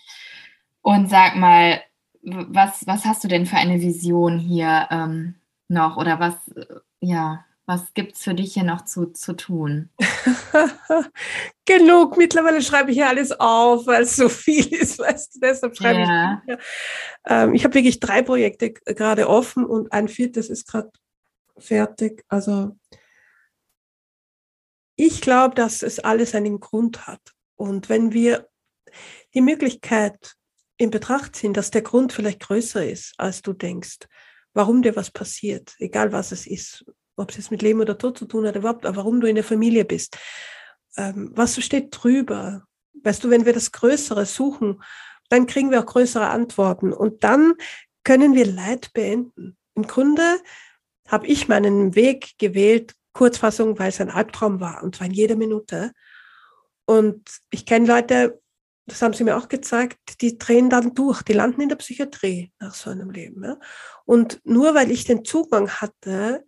Und sag mal, was, was hast du denn für eine Vision hier ähm, noch? Oder was, ja, was gibt es für dich hier noch zu, zu tun? Genug. Mittlerweile schreibe ich hier alles auf, weil es so viel ist, weißt du, deshalb schreibe ja. ich. Ähm, ich habe wirklich drei Projekte gerade offen und ein viertes ist gerade fertig. Also ich glaube, dass es alles einen Grund hat. Und wenn wir die Möglichkeit in Betracht ziehen, dass der Grund vielleicht größer ist, als du denkst, warum dir was passiert, egal was es ist, ob es jetzt mit Leben oder Tod zu tun hat, überhaupt, aber warum du in der Familie bist. Ähm, was steht drüber? Weißt du, wenn wir das Größere suchen, dann kriegen wir auch größere Antworten und dann können wir Leid beenden. Im Grunde habe ich meinen Weg gewählt, Kurzfassung, weil es ein Albtraum war und zwar in jeder Minute. Und ich kenne Leute, das haben sie mir auch gezeigt, die drehen dann durch, die landen in der Psychiatrie nach so einem Leben. Ja? Und nur weil ich den Zugang hatte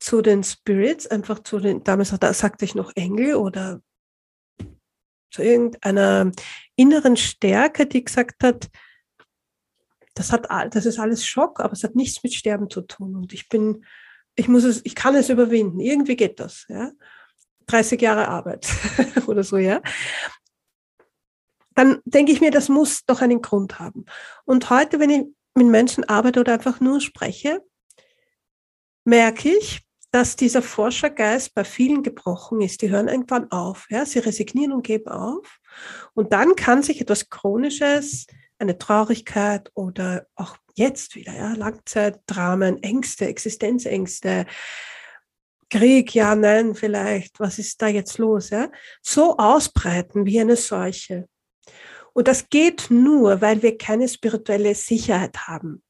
zu den Spirits, einfach zu den, damals sagte ich noch Engel oder zu irgendeiner inneren Stärke, die gesagt hat, das hat, das ist alles Schock, aber es hat nichts mit Sterben zu tun. Und ich bin, ich muss es, ich kann es überwinden. Irgendwie geht das, ja. 30 Jahre Arbeit oder so, ja. Dann denke ich mir, das muss doch einen Grund haben. Und heute, wenn ich mit Menschen arbeite oder einfach nur spreche, merke ich, dass dieser Forschergeist bei vielen gebrochen ist. Die hören irgendwann auf, ja, sie resignieren und geben auf. Und dann kann sich etwas Chronisches, eine Traurigkeit oder auch jetzt wieder, ja, Langzeitdramen, Ängste, Existenzängste, Krieg, ja, nein, vielleicht, was ist da jetzt los, ja, so ausbreiten wie eine Seuche. Und das geht nur, weil wir keine spirituelle Sicherheit haben.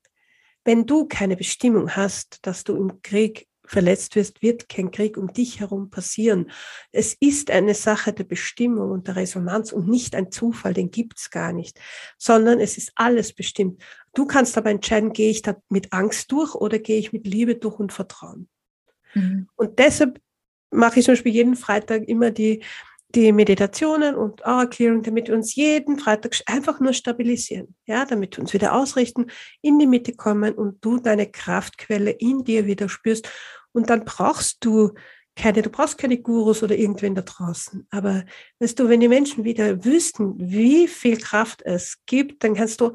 Wenn du keine Bestimmung hast, dass du im Krieg verletzt wirst, wird kein Krieg um dich herum passieren. Es ist eine Sache der Bestimmung und der Resonanz und nicht ein Zufall, den gibt's gar nicht, sondern es ist alles bestimmt. Du kannst aber entscheiden, gehe ich da mit Angst durch oder gehe ich mit Liebe durch und Vertrauen. Mhm. Und deshalb mache ich zum Beispiel jeden Freitag immer die, die Meditationen und Aura Clearing, damit wir uns jeden Freitag einfach nur stabilisieren, ja, damit wir uns wieder ausrichten, in die Mitte kommen und du deine Kraftquelle in dir wieder spürst und dann brauchst du keine, du brauchst keine Gurus oder irgendwen da draußen. Aber weißt du, wenn die Menschen wieder wüssten, wie viel Kraft es gibt, dann kannst du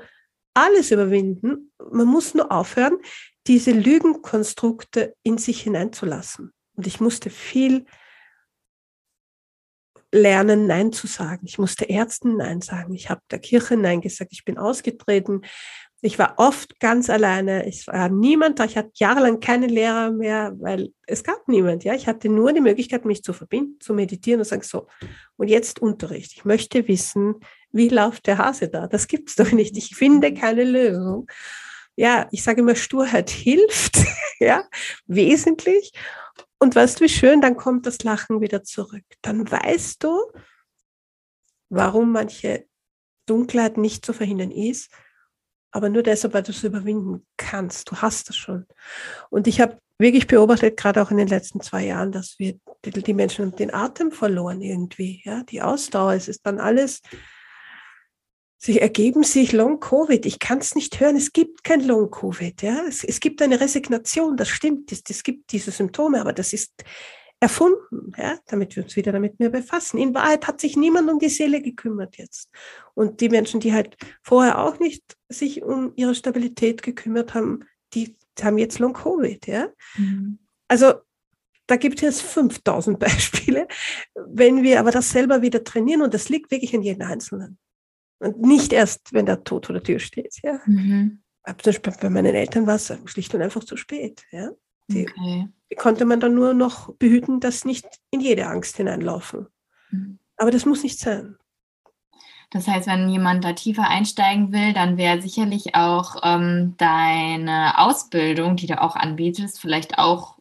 alles überwinden. Man muss nur aufhören, diese Lügenkonstrukte in sich hineinzulassen. Und ich musste viel lernen, Nein zu sagen. Ich musste Ärzten Nein sagen. Ich habe der Kirche Nein gesagt. Ich bin ausgetreten. Ich war oft ganz alleine. Ich war niemand da. Ich hatte jahrelang keine Lehrer mehr, weil es gab niemand. Ja, ich hatte nur die Möglichkeit, mich zu verbinden, zu meditieren und sagen so. Und jetzt Unterricht. Ich möchte wissen, wie läuft der Hase da? Das gibt's doch nicht. Ich finde keine Lösung. Ja, ich sage immer, Sturheit hilft. ja, wesentlich. Und weißt du, wie schön? Dann kommt das Lachen wieder zurück. Dann weißt du, warum manche Dunkelheit nicht zu verhindern ist aber nur deshalb, weil du es überwinden kannst. Du hast es schon. Und ich habe wirklich beobachtet, gerade auch in den letzten zwei Jahren, dass wir die Menschen den Atem verloren irgendwie, ja, die Ausdauer. Es ist dann alles, sie ergeben sich Long Covid. Ich kann es nicht hören. Es gibt kein Long Covid, ja. Es, es gibt eine Resignation. Das stimmt. Es, es gibt diese Symptome, aber das ist erfunden, ja, damit wir uns wieder damit mehr befassen. In Wahrheit hat sich niemand um die Seele gekümmert jetzt. Und die Menschen, die halt vorher auch nicht sich um ihre Stabilität gekümmert haben, die haben jetzt Long Covid, ja. Mhm. Also da gibt es 5000 Beispiele. Wenn wir aber das selber wieder trainieren, und das liegt wirklich an jedem Einzelnen. Und nicht erst, wenn der Tod vor der Tür steht, ja. Mhm. Zum Beispiel bei meinen Eltern war es schlicht und einfach zu spät. Ja? Die, okay. die konnte man dann nur noch behüten, dass nicht in jede Angst hineinlaufen. Mhm. Aber das muss nicht sein. Das heißt, wenn jemand da tiefer einsteigen will, dann wäre sicherlich auch ähm, deine Ausbildung, die du auch anbietest, vielleicht auch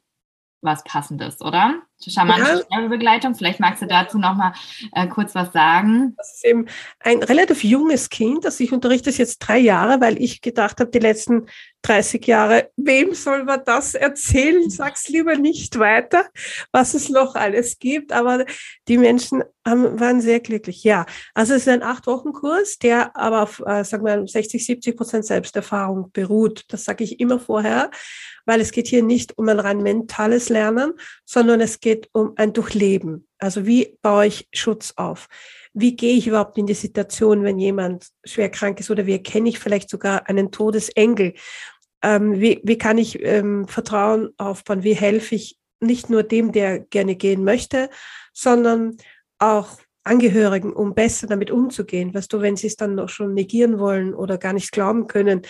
was Passendes, oder? Charmante ja. Sterbebegleitung. Vielleicht magst du dazu noch mal äh, kurz was sagen. Das ist eben ein relativ junges Kind, das ich unterrichte es jetzt drei Jahre, weil ich gedacht habe, die letzten 30 Jahre, wem soll man das erzählen? Sag's lieber nicht weiter, was es noch alles gibt. Aber die Menschen haben, waren sehr glücklich. Ja, also es ist ein Acht-Wochen-Kurs, der aber auf, äh, sagen wir, 60, 70 Prozent Selbsterfahrung beruht. Das sage ich immer vorher, weil es geht hier nicht um ein rein mentales Lernen, sondern es geht um ein Durchleben. Also wie baue ich Schutz auf? Wie gehe ich überhaupt in die Situation, wenn jemand schwer krank ist oder wie erkenne ich vielleicht sogar einen Todesengel? Ähm, wie, wie kann ich ähm, Vertrauen aufbauen? Wie helfe ich nicht nur dem, der gerne gehen möchte, sondern auch Angehörigen, um besser damit umzugehen. Weißt du, wenn sie es dann noch schon negieren wollen oder gar nicht glauben können,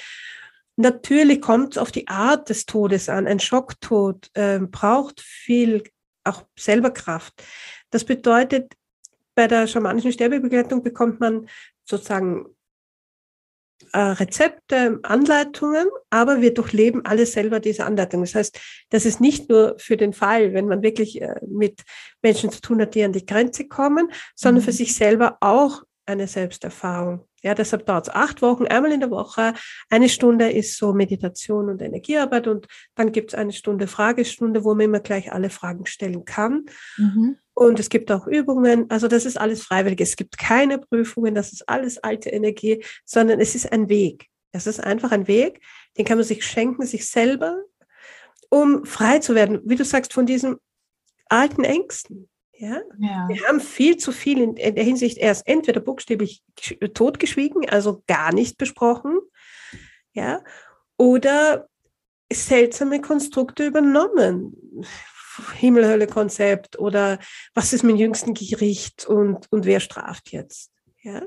Natürlich kommt es auf die Art des Todes an. Ein Schocktod äh, braucht viel auch selber Kraft. Das bedeutet, bei der schamanischen Sterbebegleitung bekommt man sozusagen äh, Rezepte, Anleitungen, aber wir durchleben alle selber diese Anleitungen. Das heißt, das ist nicht nur für den Fall, wenn man wirklich äh, mit Menschen zu tun hat, die an die Grenze kommen, sondern mhm. für sich selber auch eine Selbsterfahrung. Ja, deshalb dauert es acht Wochen, einmal in der Woche. Eine Stunde ist so Meditation und Energiearbeit und dann gibt es eine Stunde Fragestunde, wo man immer gleich alle Fragen stellen kann. Mhm. Und es gibt auch Übungen. Also das ist alles freiwillig. Es gibt keine Prüfungen. Das ist alles alte Energie, sondern es ist ein Weg. Es ist einfach ein Weg, den kann man sich schenken, sich selber, um frei zu werden, wie du sagst, von diesen alten Ängsten. Ja? ja? Wir haben viel zu viel in, der Hinsicht erst entweder buchstäblich totgeschwiegen, also gar nicht besprochen, ja, oder seltsame Konstrukte übernommen. Himmel-Hölle-Konzept oder was ist mit dem jüngsten Gericht und, und wer straft jetzt? Ja?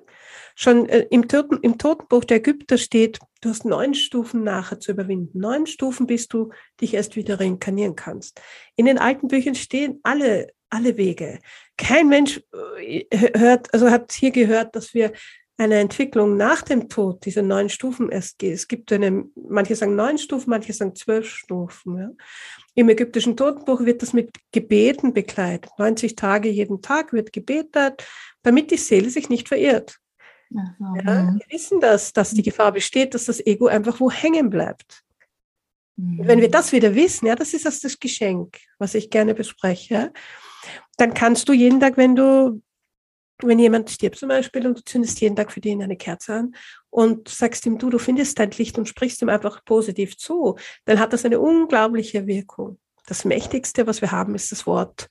Schon äh, im, Toten, im Totenbuch der Ägypter steht, du hast neun Stufen nachher zu überwinden. Neun Stufen, bis du dich erst wieder reinkarnieren kannst. In den alten Büchern stehen alle alle Wege. Kein Mensch äh, hört, also hat hier gehört, dass wir eine Entwicklung nach dem Tod, diese neun Stufen erst geht. Es gibt eine, manche sagen neun Stufen, manche sagen zwölf Stufen. Ja. Im ägyptischen Totenbuch wird das mit Gebeten begleitet. 90 Tage jeden Tag wird gebetet, damit die Seele sich nicht verirrt. Ja, mhm. wir wissen das, dass die Gefahr besteht, dass das Ego einfach wo hängen bleibt. Mhm. Wenn wir das wieder wissen, ja, das ist das Geschenk, was ich gerne bespreche dann kannst du jeden Tag, wenn du, wenn jemand stirbt zum Beispiel und du zündest jeden Tag für den eine Kerze an und sagst ihm, du, du findest dein Licht und sprichst ihm einfach positiv zu, dann hat das eine unglaubliche Wirkung. Das Mächtigste, was wir haben, ist das Wort.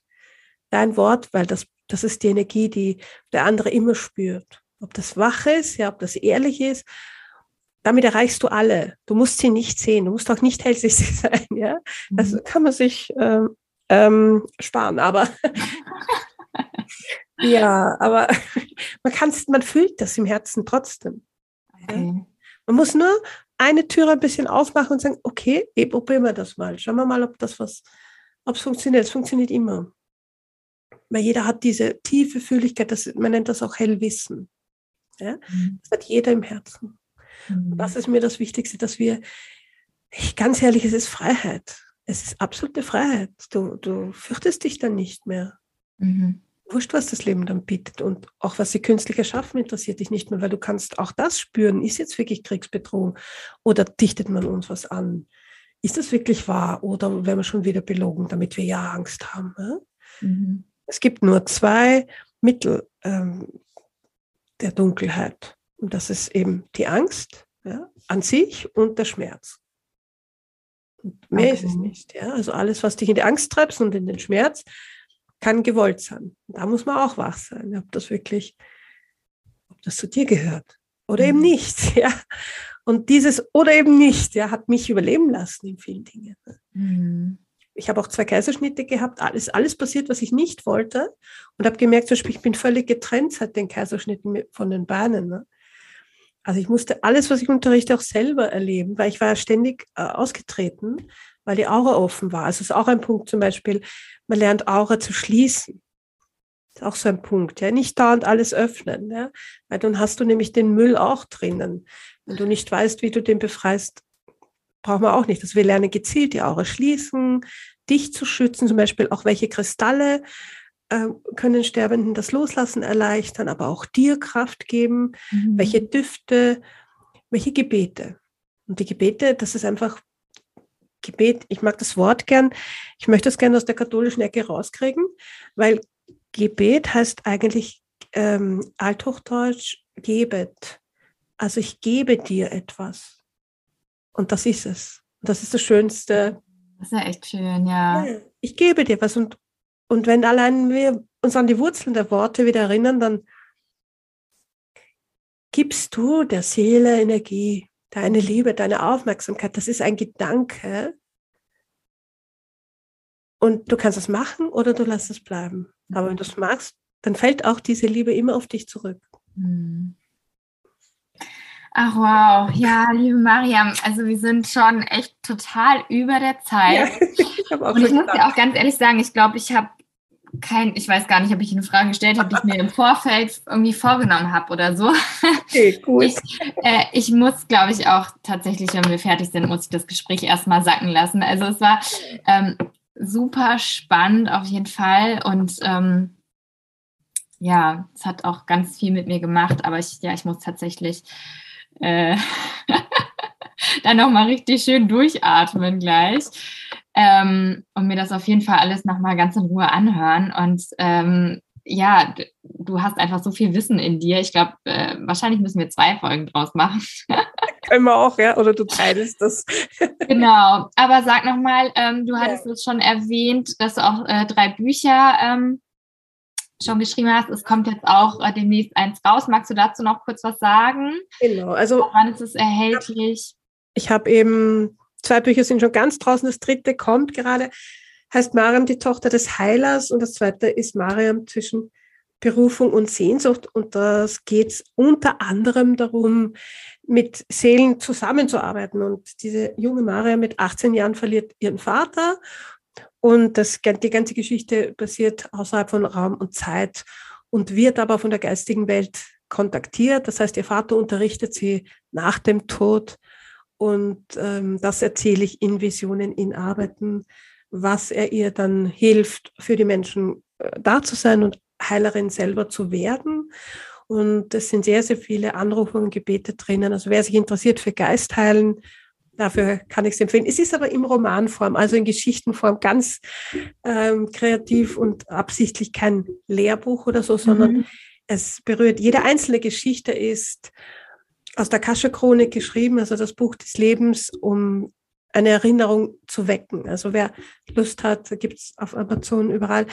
Dein Wort, weil das, das ist die Energie, die der andere immer spürt. Ob das wach ist, ja, ob das ehrlich ist, damit erreichst du alle. Du musst sie nicht sehen, du musst auch nicht hellsichtig sein, ja. Das mhm. kann man sich ähm, ähm, sparen. Aber ja, aber man kann man fühlt das im Herzen trotzdem. Okay. Man muss nur eine Tür ein bisschen aufmachen und sagen, okay, probieren wir das mal. Schauen wir mal, ob das was, ob es funktioniert. Es funktioniert immer. Weil jeder hat diese tiefe Fühligkeit, das, man nennt das auch Hellwissen. Ja? Mhm. Das hat jeder im Herzen. Mhm. Und das ist mir das Wichtigste, dass wir, ich, ganz ehrlich, es ist Freiheit es ist absolute Freiheit. Du, du fürchtest dich dann nicht mehr. Mhm. Wurscht, was das Leben dann bietet. Und auch was sie künstlich erschaffen, interessiert dich nicht mehr, weil du kannst auch das spüren. Ist jetzt wirklich Kriegsbedrohung? Oder dichtet man uns was an? Ist das wirklich wahr? Oder werden wir schon wieder belogen, damit wir ja Angst haben? Ja? Mhm. Es gibt nur zwei Mittel ähm, der Dunkelheit. Und das ist eben die Angst ja, an sich und der Schmerz. Mehr okay. ist es nicht. Ja? Also alles, was dich in die Angst treibst und in den Schmerz, kann gewollt sein. Da muss man auch wach sein, ob das wirklich, ob das zu dir gehört oder mhm. eben nicht. Ja? Und dieses oder eben nicht, ja, hat mich überleben lassen in vielen Dingen. Mhm. Ich habe auch zwei Kaiserschnitte gehabt, alles, alles passiert, was ich nicht wollte und habe gemerkt, zum Beispiel, ich bin völlig getrennt seit den Kaiserschnitten von den Beinen. Ne? Also ich musste alles, was ich unterrichte, auch selber erleben, weil ich war ständig äh, ausgetreten, weil die Aura offen war. Also ist auch ein Punkt zum Beispiel, man lernt Aura zu schließen. Ist auch so ein Punkt, ja. Nicht dauernd alles öffnen, ja. Weil dann hast du nämlich den Müll auch drinnen. Wenn du nicht weißt, wie du den befreist, brauchen wir auch nicht. Also wir lernen gezielt die Aura schließen, dich zu schützen, zum Beispiel auch welche Kristalle können Sterbenden das Loslassen erleichtern, aber auch dir Kraft geben, mhm. welche Düfte, welche Gebete. Und die Gebete, das ist einfach Gebet, ich mag das Wort gern, ich möchte es gerne aus der katholischen Ecke rauskriegen, weil Gebet heißt eigentlich ähm, althochdeutsch gebet. Also ich gebe dir etwas. Und das ist es. Und das ist das Schönste. Das ist ja echt schön, ja. ja ich gebe dir was. Und, und wenn allein wir uns an die Wurzeln der Worte wieder erinnern, dann gibst du der Seele Energie, deine Liebe, deine Aufmerksamkeit. Das ist ein Gedanke. Und du kannst es machen oder du lässt es bleiben. Aber wenn du es magst, dann fällt auch diese Liebe immer auf dich zurück. Mhm. Ach wow, ja, liebe Mariam, also wir sind schon echt total über der Zeit. Ja, ich Und ich muss dir auch ganz ehrlich sagen, ich glaube, ich habe kein, ich weiß gar nicht, ob ich eine Frage gestellt habe, die ich mir im Vorfeld irgendwie vorgenommen habe oder so. Okay, gut. Ich, äh, ich muss, glaube ich, auch tatsächlich, wenn wir fertig sind, muss ich das Gespräch erstmal sacken lassen. Also es war ähm, super spannend auf jeden Fall und ähm, ja, es hat auch ganz viel mit mir gemacht, aber ich, ja, ich muss tatsächlich äh, dann nochmal richtig schön durchatmen gleich ähm, und mir das auf jeden Fall alles nochmal ganz in Ruhe anhören. Und ähm, ja, du hast einfach so viel Wissen in dir. Ich glaube, äh, wahrscheinlich müssen wir zwei Folgen draus machen. Können wir auch, ja? Oder du teilst das. genau. Aber sag nochmal, ähm, du hattest es schon erwähnt, dass du auch äh, drei Bücher ähm, schon geschrieben hast. Es kommt jetzt auch äh, demnächst eins raus. Magst du dazu noch kurz was sagen? Genau, also. Wann ist es erhältlich? Ich habe eben, zwei Bücher sind schon ganz draußen, das dritte kommt gerade. Heißt Mariam, die Tochter des Heilers, und das zweite ist Mariam zwischen Berufung und Sehnsucht. Und das geht unter anderem darum, mit Seelen zusammenzuarbeiten. Und diese junge Mariam mit 18 Jahren verliert ihren Vater und das, die ganze Geschichte passiert außerhalb von Raum und Zeit und wird aber von der geistigen Welt kontaktiert. Das heißt, ihr Vater unterrichtet sie nach dem Tod. Und ähm, das erzähle ich in Visionen, in Arbeiten, was er ihr dann hilft, für die Menschen äh, da zu sein und Heilerin selber zu werden. Und es sind sehr, sehr viele Anrufungen, Gebete drinnen. Also wer sich interessiert für Geistheilen, Dafür kann ich es empfehlen. Es ist aber in Romanform, also in Geschichtenform, ganz ähm, kreativ und absichtlich kein Lehrbuch oder so, sondern mhm. es berührt. Jede einzelne Geschichte ist aus der Kasche-Chronik geschrieben, also das Buch des Lebens, um eine Erinnerung zu wecken. Also wer Lust hat, gibt es auf Amazon überall,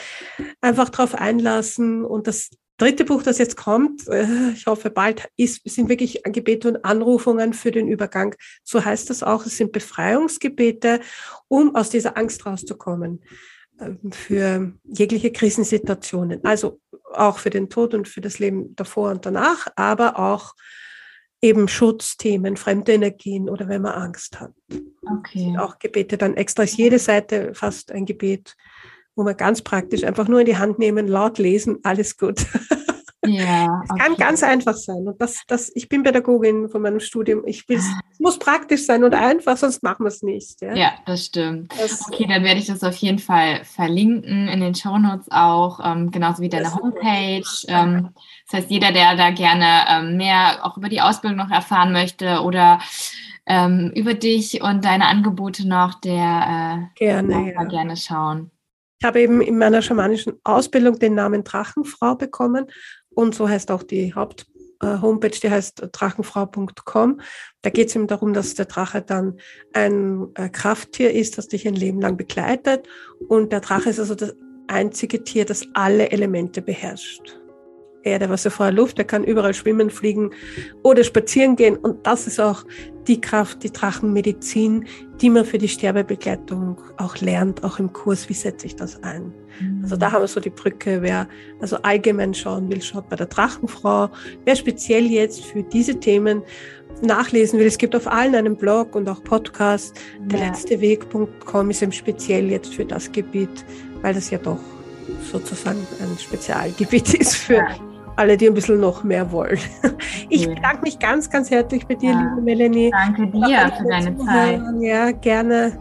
einfach drauf einlassen und das dritte Buch, das jetzt kommt, äh, ich hoffe bald, ist, sind wirklich Gebete und Anrufungen für den Übergang. So heißt das auch. Es sind Befreiungsgebete, um aus dieser Angst rauszukommen ähm, für jegliche Krisensituationen. Also auch für den Tod und für das Leben davor und danach, aber auch eben Schutzthemen, fremde Energien oder wenn man Angst hat. Okay. Auch Gebete dann extra ist jede Seite fast ein Gebet wo man ganz praktisch einfach nur in die Hand nehmen, laut lesen, alles gut. Ja, okay. Es kann ganz einfach sein. Und das, das, ich bin Pädagogin von meinem Studium. Ich will, ah. es muss praktisch sein und einfach, sonst machen wir es nicht. Ja, ja das stimmt. Das, okay, dann werde ich das auf jeden Fall verlinken in den Shownotes auch, ähm, genauso wie deine Homepage. Ähm, das heißt, jeder, der da gerne ähm, mehr auch über die Ausbildung noch erfahren möchte oder ähm, über dich und deine Angebote noch, der äh, gerne, ja. gerne schauen. Ich habe eben in meiner schamanischen Ausbildung den Namen Drachenfrau bekommen und so heißt auch die Haupt äh, die heißt drachenfrau.com. Da geht es eben darum, dass der Drache dann ein äh, Krafttier ist, das dich ein Leben lang begleitet. Und der Drache ist also das einzige Tier, das alle Elemente beherrscht. Erde, Wasser, Feuer, Luft. Er kann überall schwimmen, fliegen oder spazieren gehen. Und das ist auch die Kraft, die Drachenmedizin, die man für die Sterbebegleitung auch lernt, auch im Kurs. Wie setze ich das ein? Also da haben wir so die Brücke. Wer also allgemein schauen will, schaut bei der Drachenfrau. Wer speziell jetzt für diese Themen nachlesen will, es gibt auf allen einen Blog und auch Podcast. Der ja. letzte Weg.com ist eben speziell jetzt für das Gebiet, weil das ja doch sozusagen ein Spezialgebiet ist für. Alle, die ein bisschen noch mehr wollen. Ich ja. bedanke mich ganz, ganz herzlich bei dir, liebe Melanie. Danke dir für deine Zeit. Ja, gerne.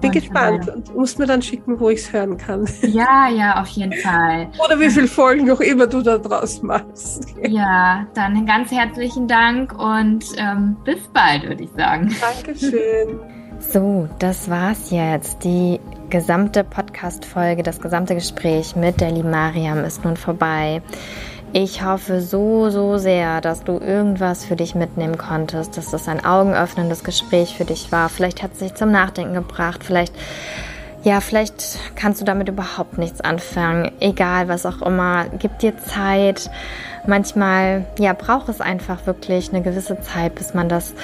Bin gespannt und musst mir dann schicken, wo ich es hören kann. Ja, ja, auf jeden Fall. Oder wie viele Folgen noch immer du da draus machst. Ja, dann ganz herzlichen Dank und ähm, bis bald, würde ich sagen. Dankeschön. So, das war's jetzt. Die gesamte Podcast-Folge, das gesamte Gespräch mit der lieben Mariam ist nun vorbei. Ich hoffe so, so sehr, dass du irgendwas für dich mitnehmen konntest, dass das ein augenöffnendes Gespräch für dich war. Vielleicht hat es dich zum Nachdenken gebracht, vielleicht, ja, vielleicht kannst du damit überhaupt nichts anfangen. Egal, was auch immer. Gib dir Zeit. Manchmal, ja, braucht es einfach wirklich eine gewisse Zeit, bis man das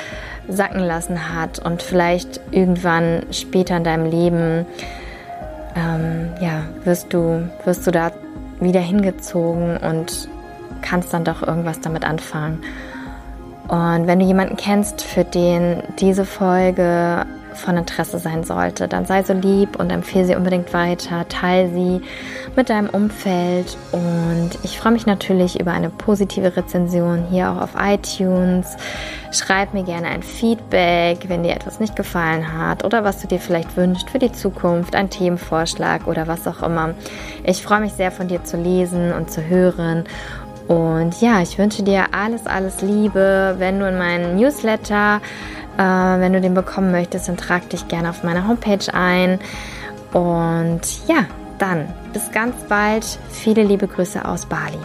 sacken lassen hat und vielleicht irgendwann später in deinem Leben, ähm, ja, wirst du, wirst du da wieder hingezogen und kannst dann doch irgendwas damit anfangen. Und wenn du jemanden kennst, für den diese Folge von Interesse sein sollte, dann sei so lieb und empfehle sie unbedingt weiter, teile sie mit deinem Umfeld und ich freue mich natürlich über eine positive Rezension hier auch auf iTunes. Schreib mir gerne ein Feedback, wenn dir etwas nicht gefallen hat oder was du dir vielleicht wünschst für die Zukunft, ein Themenvorschlag oder was auch immer. Ich freue mich sehr von dir zu lesen und zu hören und ja, ich wünsche dir alles, alles Liebe. Wenn du in meinen Newsletter, äh, wenn du den bekommen möchtest, dann trag dich gerne auf meiner Homepage ein. Und ja, dann bis ganz bald. Viele liebe Grüße aus Bali.